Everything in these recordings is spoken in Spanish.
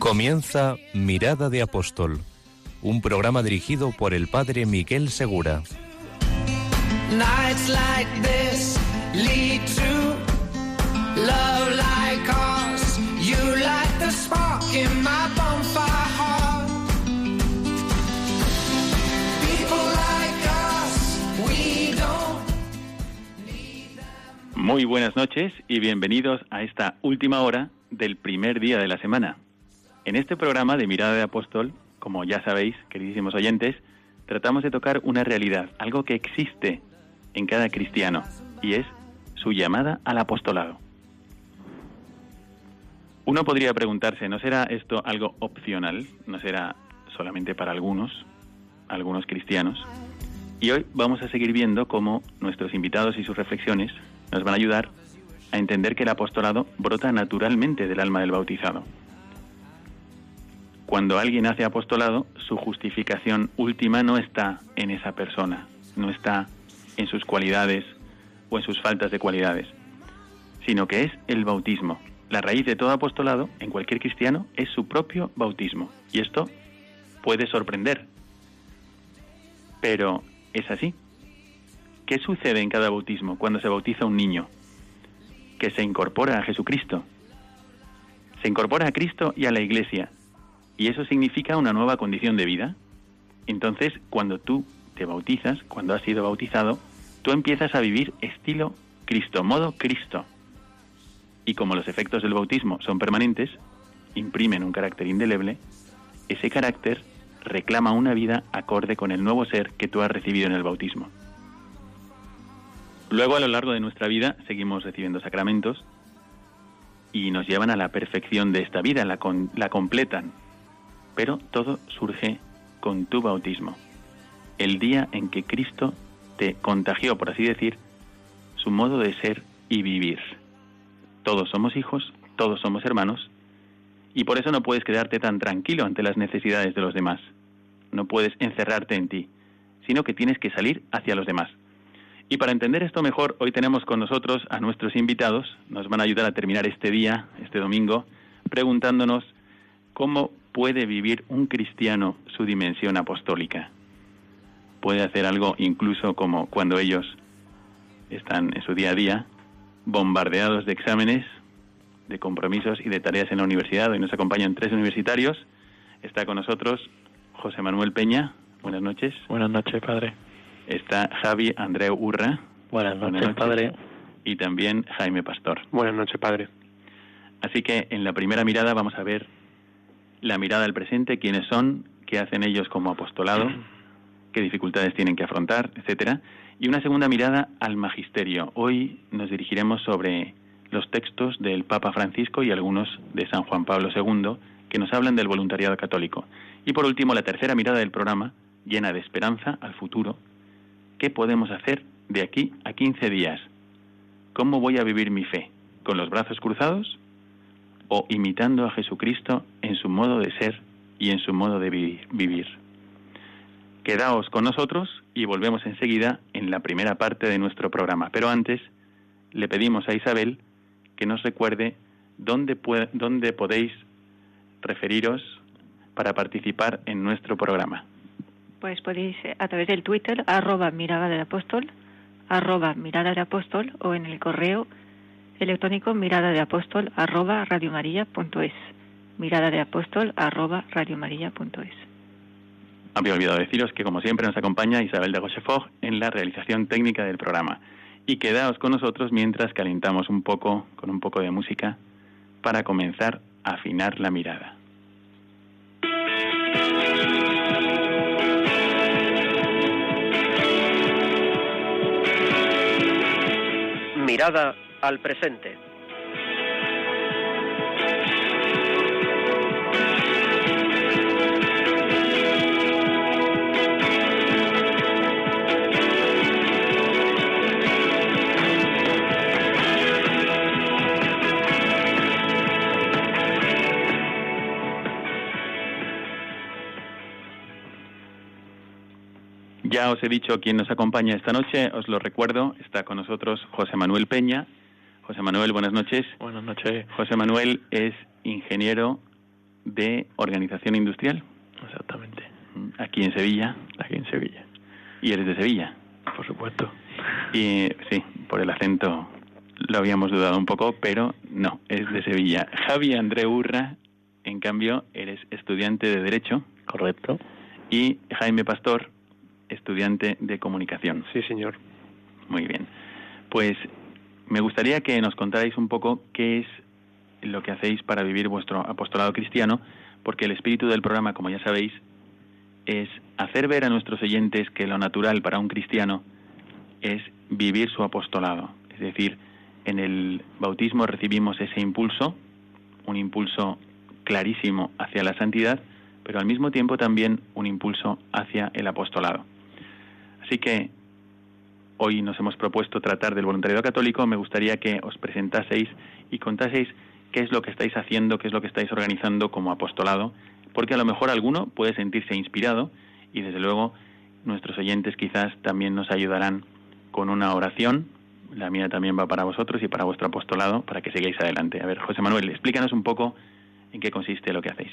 Comienza Mirada de Apóstol, un programa dirigido por el padre Miguel Segura. Muy buenas noches y bienvenidos a esta última hora del primer día de la semana. En este programa de Mirada de Apóstol, como ya sabéis, queridísimos oyentes, tratamos de tocar una realidad, algo que existe en cada cristiano, y es su llamada al apostolado. Uno podría preguntarse, ¿no será esto algo opcional? ¿No será solamente para algunos, algunos cristianos? Y hoy vamos a seguir viendo cómo nuestros invitados y sus reflexiones nos van a ayudar a entender que el apostolado brota naturalmente del alma del bautizado. Cuando alguien hace apostolado, su justificación última no está en esa persona, no está en sus cualidades o en sus faltas de cualidades, sino que es el bautismo. La raíz de todo apostolado en cualquier cristiano es su propio bautismo. Y esto puede sorprender, pero es así. ¿Qué sucede en cada bautismo cuando se bautiza un niño? Que se incorpora a Jesucristo. Se incorpora a Cristo y a la Iglesia. Y eso significa una nueva condición de vida. Entonces, cuando tú te bautizas, cuando has sido bautizado, tú empiezas a vivir estilo Cristo, modo Cristo. Y como los efectos del bautismo son permanentes, imprimen un carácter indeleble, ese carácter reclama una vida acorde con el nuevo ser que tú has recibido en el bautismo. Luego, a lo largo de nuestra vida, seguimos recibiendo sacramentos y nos llevan a la perfección de esta vida, la, la completan. Pero todo surge con tu bautismo, el día en que Cristo te contagió, por así decir, su modo de ser y vivir. Todos somos hijos, todos somos hermanos, y por eso no puedes quedarte tan tranquilo ante las necesidades de los demás. No puedes encerrarte en ti, sino que tienes que salir hacia los demás. Y para entender esto mejor, hoy tenemos con nosotros a nuestros invitados. Nos van a ayudar a terminar este día, este domingo, preguntándonos cómo puede vivir un cristiano su dimensión apostólica. Puede hacer algo incluso como cuando ellos están en su día a día, bombardeados de exámenes, de compromisos y de tareas en la universidad. Hoy nos acompañan tres universitarios. Está con nosotros José Manuel Peña. Buenas noches. Buenas noches, padre. Está Javi Andreu Urra. Buenas noches, padre. Y también Jaime Pastor. Buenas noches, padre. Así que en la primera mirada vamos a ver la mirada al presente, quiénes son, qué hacen ellos como apostolado, qué dificultades tienen que afrontar, etcétera, y una segunda mirada al magisterio. Hoy nos dirigiremos sobre los textos del Papa Francisco y algunos de San Juan Pablo II que nos hablan del voluntariado católico. Y por último, la tercera mirada del programa, llena de esperanza al futuro. ¿Qué podemos hacer de aquí a 15 días? ¿Cómo voy a vivir mi fe? ¿Con los brazos cruzados? ¿O imitando a Jesucristo en su modo de ser y en su modo de vi- vivir? Quedaos con nosotros y volvemos enseguida en la primera parte de nuestro programa. Pero antes le pedimos a Isabel que nos recuerde dónde, dónde podéis referiros para participar en nuestro programa. Pues podéis eh, a través del Twitter, arroba mirada del apóstol, mirada del apóstol, o en el correo electrónico mirada de apóstol, arroba radiomaria.es. Mirada de apóstol, arroba radiomaria.es. Había olvidado deciros que, como siempre, nos acompaña Isabel de Rochefort en la realización técnica del programa. Y quedaos con nosotros mientras calentamos un poco con un poco de música para comenzar a afinar la mirada. Mirada al presente. Ya os he dicho quién nos acompaña esta noche, os lo recuerdo, está con nosotros José Manuel Peña, José Manuel, buenas noches. Buenas noches. José Manuel es ingeniero de organización industrial. Exactamente. Aquí en Sevilla. Aquí en Sevilla. ¿Y eres de Sevilla? Por supuesto. Y sí, por el acento lo habíamos dudado un poco, pero no, es de Sevilla. Javi André Urra, en cambio, eres estudiante de Derecho. Correcto. Y Jaime Pastor, estudiante de Comunicación. Sí, señor. Muy bien. Pues me gustaría que nos contarais un poco qué es lo que hacéis para vivir vuestro apostolado cristiano, porque el espíritu del programa, como ya sabéis, es hacer ver a nuestros oyentes que lo natural para un cristiano es vivir su apostolado. Es decir, en el bautismo recibimos ese impulso, un impulso clarísimo hacia la santidad, pero al mismo tiempo también un impulso hacia el apostolado. Así que hoy nos hemos propuesto tratar del voluntariado católico. Me gustaría que os presentaseis y contaseis qué es lo que estáis haciendo, qué es lo que estáis organizando como apostolado, porque a lo mejor alguno puede sentirse inspirado y desde luego nuestros oyentes quizás también nos ayudarán con una oración. La mía también va para vosotros y para vuestro apostolado, para que sigáis adelante. A ver, José Manuel, explícanos un poco en qué consiste lo que hacéis.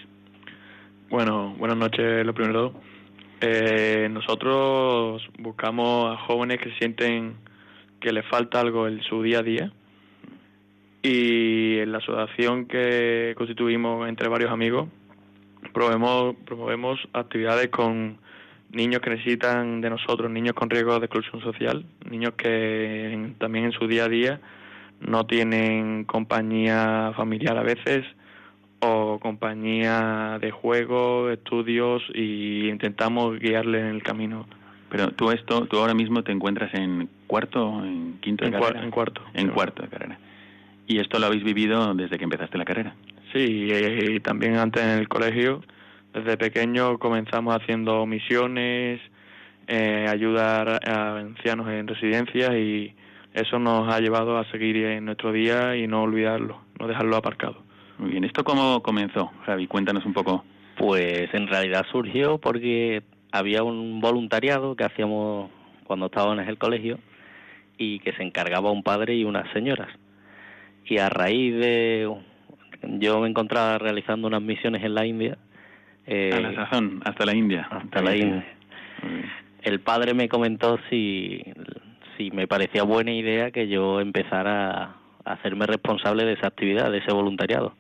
Bueno, buenas noches, lo primero. Eh, nosotros buscamos a jóvenes que sienten que les falta algo en su día a día. Y en la asociación que constituimos entre varios amigos promovemos, promovemos actividades con niños que necesitan de nosotros, niños con riesgo de exclusión social, niños que también en su día a día no tienen compañía familiar a veces o compañía de juego, estudios y intentamos guiarle en el camino. Pero tú esto, tú ahora mismo te encuentras en cuarto, o en quinto de en, carrera. en cuarto. En cuarto de carrera. Y esto lo habéis vivido desde que empezaste la carrera. Sí, y, y también antes en el colegio. Desde pequeño comenzamos haciendo misiones, eh, ayudar a ancianos en residencias y eso nos ha llevado a seguir en nuestro día y no olvidarlo, no dejarlo aparcado. Muy bien, ¿esto cómo comenzó, Javi? Cuéntanos un poco. Pues en realidad surgió porque había un voluntariado que hacíamos cuando estábamos en el colegio y que se encargaba un padre y unas señoras. Y a raíz de... Yo me encontraba realizando unas misiones en la India. Eh, a la sazón, hasta la India. Hasta la India. El padre me comentó si, si me parecía buena idea que yo empezara a hacerme responsable de esa actividad, de ese voluntariado.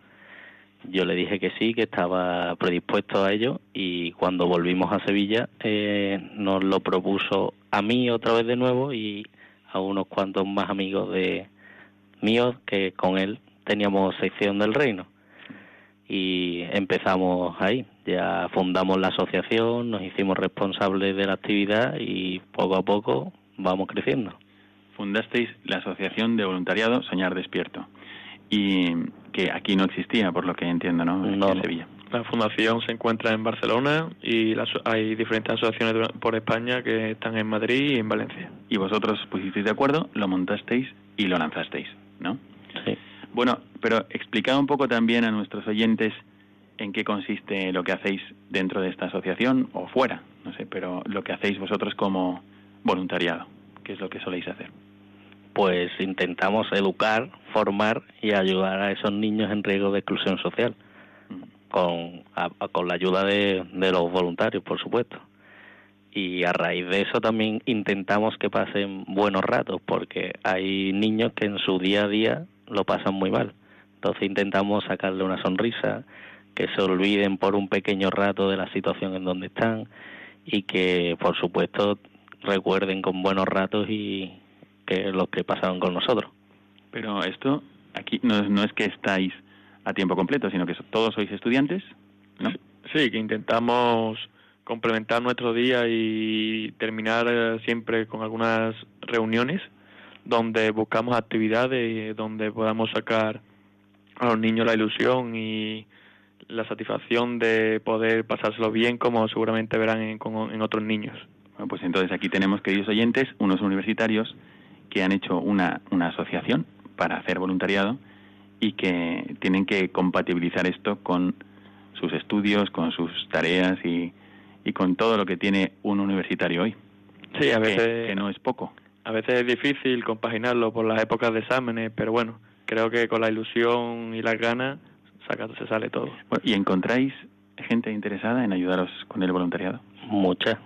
Yo le dije que sí, que estaba predispuesto a ello y cuando volvimos a Sevilla eh, nos lo propuso a mí otra vez de nuevo y a unos cuantos más amigos de míos que con él teníamos sección del reino y empezamos ahí. Ya fundamos la asociación, nos hicimos responsables de la actividad y poco a poco vamos creciendo. Fundasteis la Asociación de Voluntariado Soñar Despierto y que aquí no existía, por lo que entiendo, ¿no? No, en no. Sevilla. La fundación se encuentra en Barcelona y las- hay diferentes asociaciones por España que están en Madrid y en Valencia. Y vosotros pusisteis de acuerdo, lo montasteis y lo lanzasteis, ¿no? Sí. Bueno, pero explicad un poco también a nuestros oyentes en qué consiste lo que hacéis dentro de esta asociación o fuera, no sé, pero lo que hacéis vosotros como voluntariado, qué es lo que soléis hacer. Pues intentamos educar, formar y ayudar a esos niños en riesgo de exclusión social, con, a- a- con la ayuda de, de los voluntarios, por supuesto. Y a raíz de eso también intentamos que pasen buenos ratos, porque hay niños que en su día a día lo pasan muy mal. Entonces intentamos sacarle una sonrisa, que se olviden por un pequeño rato de la situación en donde están y que, por supuesto, recuerden con buenos ratos y que los que pasaron con nosotros. Pero esto aquí no, es- no es que estáis a tiempo completo, sino que so- todos sois estudiantes, ¿no? Sí, que intentamos complementar nuestro día y terminar eh, siempre con algunas reuniones donde buscamos actividades donde podamos sacar a los niños la ilusión y la satisfacción de poder pasárselo bien como seguramente verán en, con- en otros niños. Bueno, pues entonces aquí tenemos, queridos oyentes, unos universitarios que han hecho una, una asociación para hacer voluntariado y que tienen que compatibilizar esto con sus estudios, con sus tareas y, y con todo lo que tiene un universitario hoy. Sí, a veces, que no es poco. a veces es difícil compaginarlo por las épocas de exámenes, pero bueno, creo que con la ilusión y las ganas saca- se sale todo. Bueno, ¿Y encontráis gente interesada en ayudaros con el voluntariado? Muchas.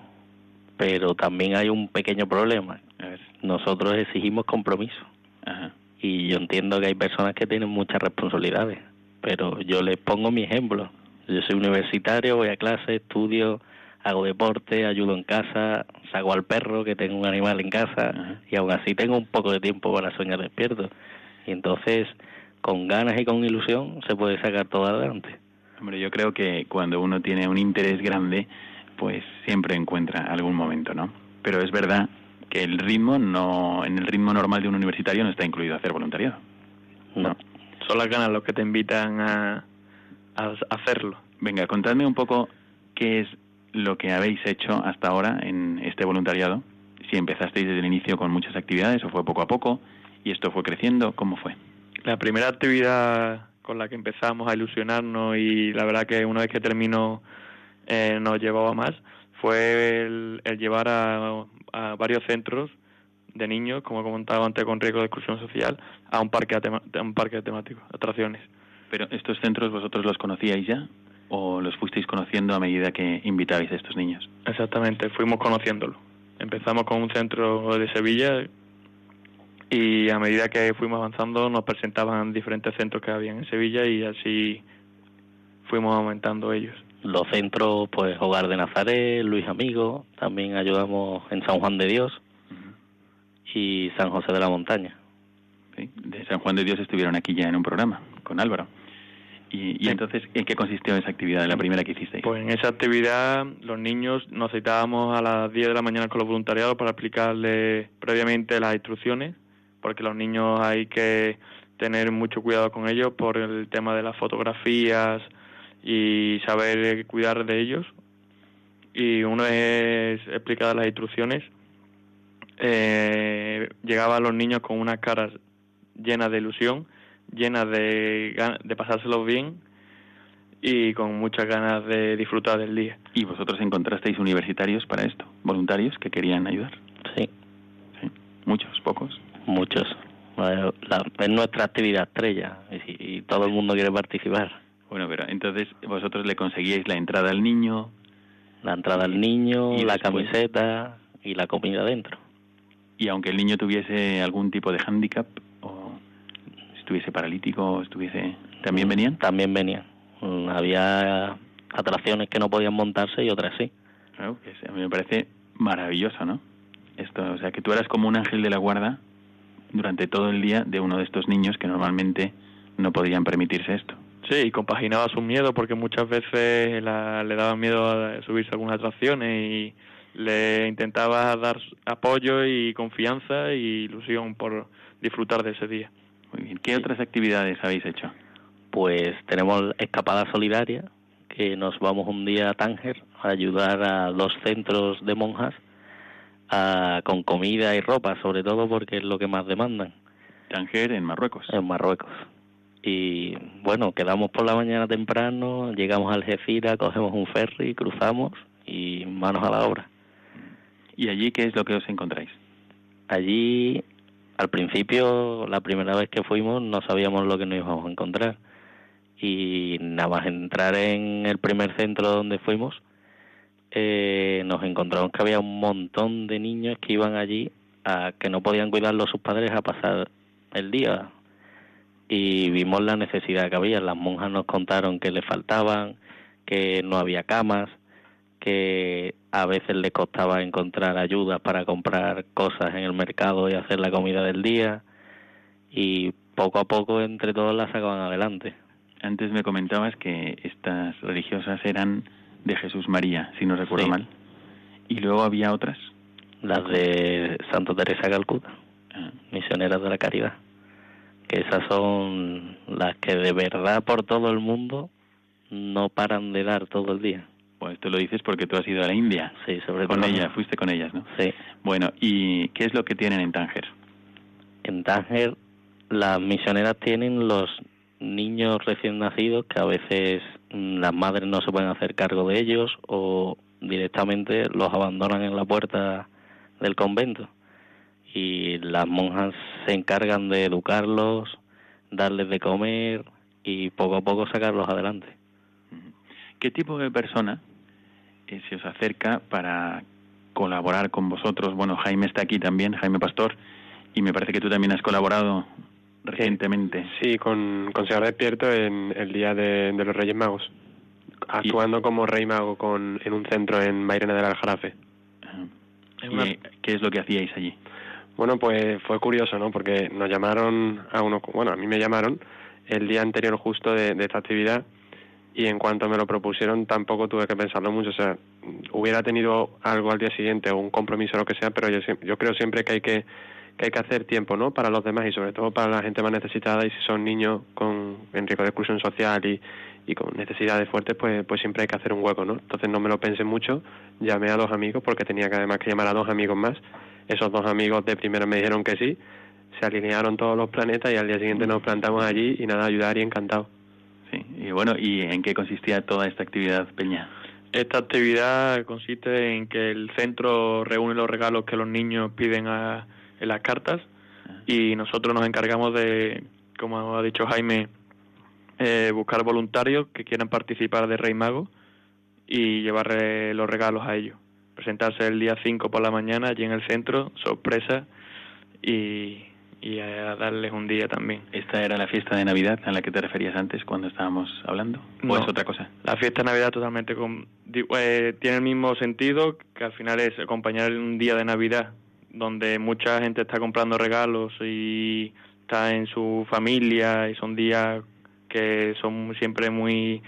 Pero también hay un pequeño problema. Nosotros exigimos compromiso. Ajá. Y yo entiendo que hay personas que tienen muchas responsabilidades. Pero yo les pongo mi ejemplo. Yo soy universitario, voy a clase, estudio, hago deporte, ayudo en casa, saco al perro, que tengo un animal en casa, Ajá. y aún así tengo un poco de tiempo para soñar despierto. Y entonces, con ganas y con ilusión, se puede sacar todo adelante. Hombre, yo creo que cuando uno tiene un interés grande, pues siempre encuentra algún momento, ¿no? Pero es verdad que el ritmo no, en el ritmo normal de un universitario no está incluido hacer voluntariado. No. Son las ganas los que te invitan a, a hacerlo. Venga, contadme un poco qué es lo que habéis hecho hasta ahora en este voluntariado. Si empezasteis desde el inicio con muchas actividades o fue poco a poco y esto fue creciendo, ¿cómo fue? La primera actividad con la que empezamos a ilusionarnos y la verdad que una vez que terminó eh, nos llevaba más fue el, el llevar a, a varios centros de niños, como comentaba antes, con riesgo de exclusión social, a un parque, atema- a un parque temático, atracciones. Pero estos centros vosotros los conocíais ya o los fuisteis conociendo a medida que invitabais a estos niños? Exactamente, fuimos conociéndolo. Empezamos con un centro de Sevilla y a medida que fuimos avanzando nos presentaban diferentes centros que habían en Sevilla y así fuimos aumentando ellos. Los centros, pues Hogar de Nazaret, Luis Amigo, también ayudamos en San Juan de Dios y San José de la Montaña. ¿sí? De San Juan de Dios estuvieron aquí ya en un programa con Álvaro. Y, y Sí. entonces, ¿en qué consistió esa actividad, la primera que hicisteis? Pues en esa actividad los niños nos citábamos a las 10 de la mañana con los voluntariados para explicarles previamente las instrucciones, porque los niños hay que tener mucho cuidado con ellos por el tema de las fotografías y saber cuidar de ellos. Y una vez explicadas las instrucciones, eh, llegaban los niños con unas caras llenas de ilusión, llenas de, de pasárselos bien y con muchas ganas de disfrutar del día. ¿Y vosotros encontrasteis universitarios para esto? ¿Voluntarios que querían ayudar? Sí, ¿Sí? ¿Muchos? ¿Pocos? muchos. La- es nuestra actividad estrella y, y todo el mundo quiere participar. Bueno, pero entonces vosotros le conseguíais la entrada al niño, La entrada al niño, Y la después- camiseta y la comida dentro. y aunque el niño tuviese algún tipo de hándicap o estuviese paralítico o estuviese... ¿También venían? También venían. Mm, Había atracciones que no podían montarse y otras sí. Claro, que a mí me parece maravilloso, ¿no? Esto, o sea, que tú eras como un ángel de la guarda durante todo el día de uno de estos niños que normalmente no podían permitirse esto. Sí, y compaginaba su miedo porque muchas veces la- le daba miedo a subirse a algunas atracciones y le intentaba dar apoyo y confianza y ilusión por disfrutar de ese día. Muy bien. ¿Qué otras actividades habéis hecho? Pues tenemos escapada solidaria, que nos vamos un día a Tánger a ayudar a dos centros de monjas a- con comida y ropa, sobre todo porque es lo que más demandan Tanger en Marruecos. en Marruecos. Y bueno, quedamos por la mañana temprano, llegamos a Algeciras, cogemos un ferry, cruzamos y manos a la obra. ¿Y allí qué es lo que os encontráis? Allí, al principio, la primera vez que fuimos, no sabíamos lo que nos íbamos a encontrar. Y nada más entrar en el primer centro donde fuimos, eh, nos encontramos que había un montón de niños que iban allí a que no podían cuidarlos sus padres a pasar el día. Y vimos la necesidad que había. Las monjas nos contaron que les faltaban, que no había camas, que a veces les costaba encontrar ayuda para comprar cosas en el mercado y hacer la comida del día y poco a poco entre todos la sacaban adelante. Antes me comentabas que estas religiosas eran de Jesús María, si no recuerdo Sí. mal. Y luego había otras. Las de Santa Teresa Calcuta, Ah, misioneras de la caridad, que esas son las que de verdad por todo el mundo no paran de dar todo el día. Pues tú lo dices porque tú has ido a la India. Sí, sobre Con todo. ellas, fuiste con ellas, ¿no? Sí. Bueno, ¿y qué es lo que tienen en Tánger? En Tánger las misioneras tienen los niños recién nacidos que a veces mm, las madres no se pueden hacer cargo de ellos o directamente los abandonan en la puerta del convento y las monjas se encargan de educarlos, darles de comer y poco a poco sacarlos adelante. ¿Qué tipo de persona eh, se os acerca para colaborar con vosotros? Bueno, Jaime está aquí también, Jaime Pastor, y me parece que tú también has colaborado recientemente. Sí, con, con Señor Despierto en el Día de, los Reyes Magos, actuando como Rey Mago con, en un centro en Mairena del Aljarafe. ¿Y qué es lo que hacíais allí? Bueno, pues fue curioso, ¿no? Porque nos llamaron a uno, bueno, a mí me llamaron el día anterior justo de, esta actividad y en cuanto me lo propusieron tampoco tuve que pensarlo mucho. O sea, hubiera tenido algo al día siguiente o un compromiso o lo que sea, pero yo, yo creo siempre que hay que, que hay que hacer tiempo, ¿no? Para los demás y sobre todo para la gente más necesitada y si son niños con en riesgo de exclusión social y, y con necesidades fuertes, pues, pues siempre hay que hacer un hueco, ¿no? Entonces no me lo pensé mucho, llamé a dos amigos porque tenía que además que llamar a dos amigos más. Esos dos amigos de primero me dijeron que sí, se alinearon todos los planetas y al día siguiente nos plantamos allí y nada, ayudar y encantado. Sí, y bueno, ¿y en qué consistía toda esta actividad, Peña? Esta actividad consiste en que el centro reúne los regalos que los niños piden a, en las cartas ah. y nosotros nos encargamos de, como ha dicho Jaime, eh, buscar voluntarios que quieran participar de Rey Mago y llevarle los regalos a ellos. Presentarse el día 5 por la mañana allí en el centro, sorpresa, y, y a darles un día también. ¿Esta era la fiesta de Navidad a la que te referías antes cuando estábamos hablando? ¿O es otra cosa? La fiesta de Navidad totalmente con, eh, tiene el mismo sentido que al final es acompañar un día de Navidad donde mucha gente está comprando regalos y está en su familia y son días que son siempre muy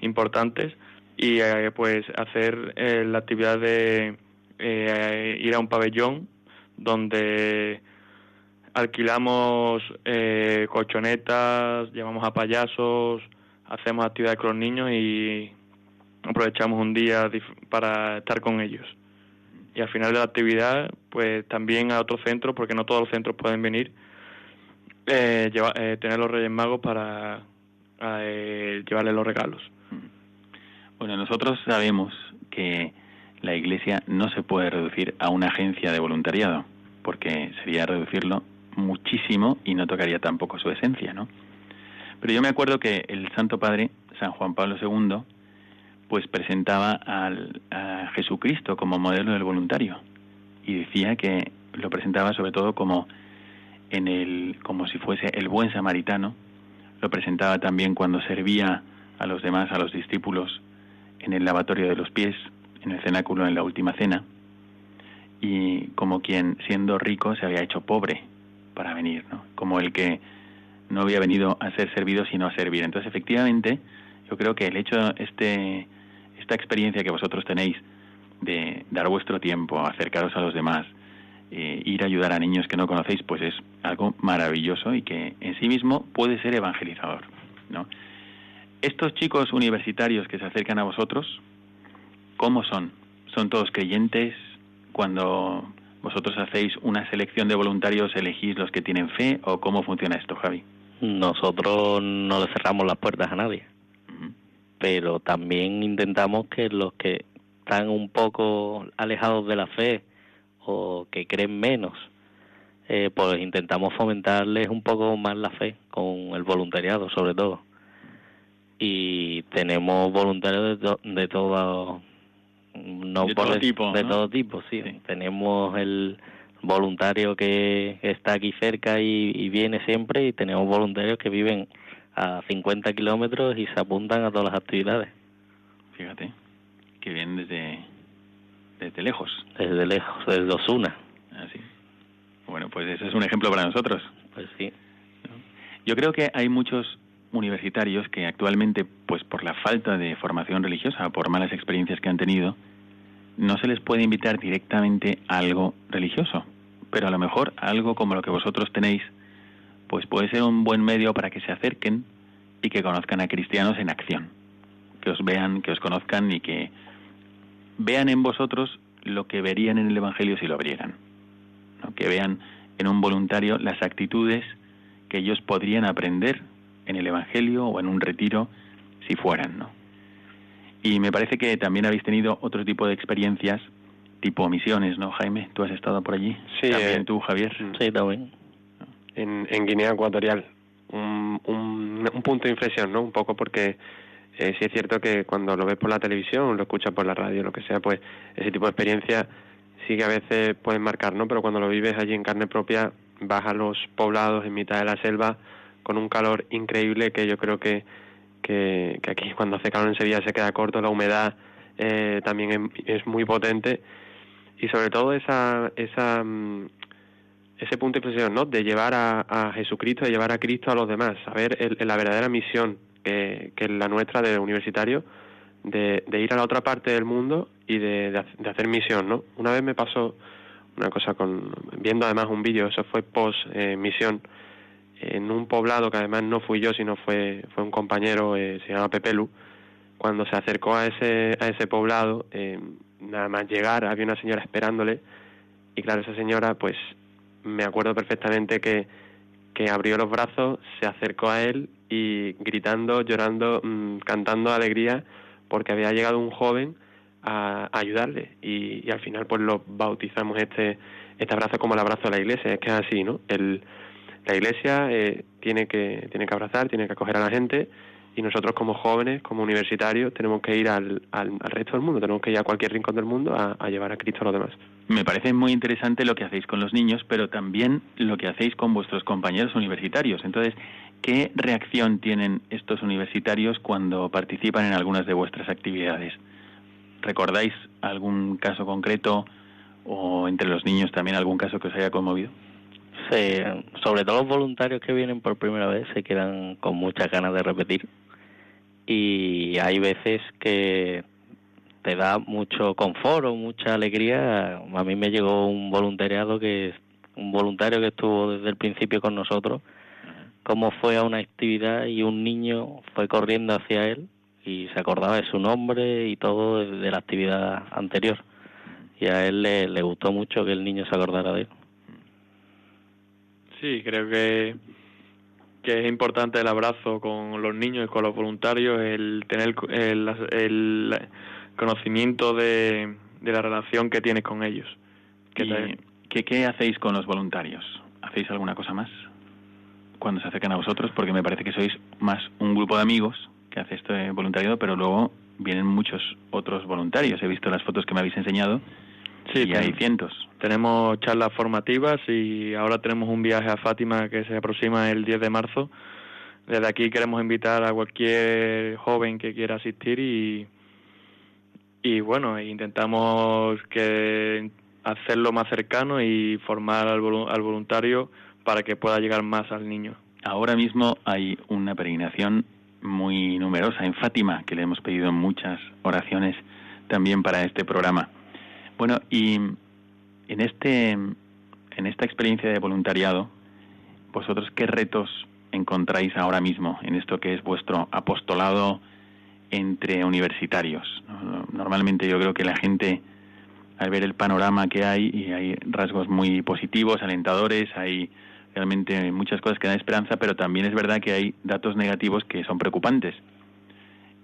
importantes y eh, pues hacer eh, la actividad de eh, ir a un pabellón donde alquilamos colchonetas, llevamos a payasos, hacemos actividades con los niños y aprovechamos un día para estar con ellos. Y al final de la actividad, pues también a otro centro, porque no todos los centros pueden venir, eh, tener los Reyes Magos para eh, llevarle los regalos. Bueno, nosotros sabemos que la Iglesia no se puede reducir a una agencia de voluntariado, porque sería reducirlo muchísimo y no tocaría tampoco su esencia, ¿no? Pero yo me acuerdo que el Santo Padre, San Juan Pablo II, pues presentaba al, a Jesucristo como modelo del voluntario y decía que lo presentaba sobre todo como en el como si fuese el buen samaritano lo presentaba también cuando servía a los demás, a los discípulos, en el lavatorio de los pies, en el cenáculo en la última cena, y como quien siendo rico se había hecho pobre para venir, ¿no? como el que no había venido a ser servido sino a servir. Entonces, efectivamente, yo creo que el hecho, este, esta experiencia que vosotros tenéis de dar vuestro tiempo, acercaros a los demás, eh, ir a ayudar a niños que no conocéis, pues es algo maravilloso y que en sí mismo puede ser evangelizador. ¿no? Estos chicos universitarios que se acercan a vosotros, ¿cómo son? ¿Son todos creyentes? Cuando vosotros hacéis una selección de voluntarios, elegís los que tienen fe o cómo funciona esto, Javi? Nosotros no le cerramos las puertas a nadie, pero también intentamos que los que están un poco alejados de la fe, o que creen menos, eh, pues intentamos fomentarles un poco más la fe con el voluntariado sobre todo. Y tenemos voluntarios de, de todo no de todo tipo, de todo tipo, sí. Tenemos el voluntario que está aquí cerca y, y, viene siempre y tenemos voluntarios que viven a 50 kilómetros y se apuntan a todas las actividades. Fíjate, que vienen desde desde lejos. Desde lejos, desde Osuna. Así. Ah, bueno, pues ese es un ejemplo para nosotros. Pues sí. Yo creo que hay muchos universitarios que actualmente, pues por la falta de formación religiosa, por malas experiencias que han tenido, no se les puede invitar directamente a algo religioso, pero a lo mejor algo como lo que vosotros tenéis, pues puede ser un buen medio para que se acerquen y que conozcan a cristianos en acción, que os vean, que os conozcan y que vean en vosotros lo que verían en el Evangelio si lo abrieran. Que vean en un voluntario las actitudes que ellos podrían aprender en el Evangelio o en un retiro si fueran. ¿no? Y me parece que también habéis tenido otro tipo de experiencias tipo misiones, ¿no, Jaime? ¿Tú has estado por allí? Sí. También eh, tú, Javier. Sí, también. En, en Guinea Ecuatorial. Un, un, un punto de inflexión, ¿no? Un poco porque eh, sí es cierto que cuando lo ves por la televisión, lo escuchas por la radio, lo que sea, pues ese tipo de experiencia sí que a veces pueden marcar, ¿no? Pero cuando lo vives allí en carne propia, vas a los poblados en mitad de la selva con un calor increíble que yo creo que, que, aquí cuando hace calor en Sevilla se queda corto, la humedad eh, también es, es, muy potente y sobre todo esa, esa mm, ese punto de inflexión, ¿no? De llevar a, a, Jesucristo, de llevar a Cristo a los demás, saber el, la verdadera misión que, que es la nuestra de universitario, de, de, ir a la otra parte del mundo y de, hacer misión, ¿no? Una vez me pasó una cosa con viendo además un vídeo, eso fue post eh, misión en un poblado que además no fui yo, sino fue fue un compañero, eh, se llama Pepelu. Cuando se acercó a ese a ese poblado, eh, nada más llegar había una señora esperándole y claro esa señora pues me acuerdo perfectamente que, que abrió los brazos, se acercó a él y gritando, llorando, mmm, cantando alegría porque había llegado un joven a, ayudarle y, y, al final pues lo bautizamos este este abrazo como el abrazo de la iglesia, es que es así, ¿no? El, la iglesia eh, tiene que tiene que abrazar, tiene que acoger a la gente y nosotros como jóvenes, como universitarios, tenemos que ir al, al, al, resto del mundo, tenemos que ir a cualquier rincón del mundo a, a, llevar a Cristo a los demás. Me parece muy interesante lo que hacéis con los niños, pero también lo que hacéis con vuestros compañeros universitarios. Entonces, ¿qué reacción tienen estos universitarios cuando participan en algunas de vuestras actividades? ¿Recordáis algún caso concreto o entre los niños también algún caso que os haya conmovido? Sí, sobre todo los voluntarios que vienen por primera vez se quedan con muchas ganas de repetir y hay veces que te da mucho confort o mucha alegría. A mí me llegó un voluntariado que un voluntario que estuvo desde el principio con nosotros, cómo fue a una actividad y un niño fue corriendo hacia él y se acordaba de su nombre y todo de la actividad anterior. Y a él le, le gustó mucho que el niño se acordara de él. Sí, creo que que es importante el abrazo con los niños y con los voluntarios, el tener el, el conocimiento de, de, la relación que tienes con ellos. ¿Qué, te... ¿qué, ¿Qué hacéis con los voluntarios? ¿Hacéis alguna cosa más cuando se acercan a vosotros? Porque me parece que sois más un grupo de amigos que hace este voluntariado, pero luego vienen muchos otros voluntarios. He visto las fotos que me habéis enseñado sí, y hay cientos. Tenemos charlas formativas y ahora tenemos un viaje a Fátima que se aproxima el 10 de marzo. Desde aquí queremos invitar a cualquier joven que quiera asistir y, y bueno, intentamos que hacerlo más cercano y formar al, al voluntario para que pueda llegar más al niño. Ahora mismo hay una peregrinación muy numerosa en Fátima, que le hemos pedido muchas oraciones también para este programa. Bueno, y en este en esta experiencia de voluntariado, vosotros qué retos encontráis ahora mismo en esto que es vuestro apostolado entre universitarios. Normalmente yo creo que la gente al ver el panorama que hay y hay rasgos muy positivos, alentadores, hay realmente muchas cosas que dan esperanza, pero también es verdad que hay datos negativos que son preocupantes.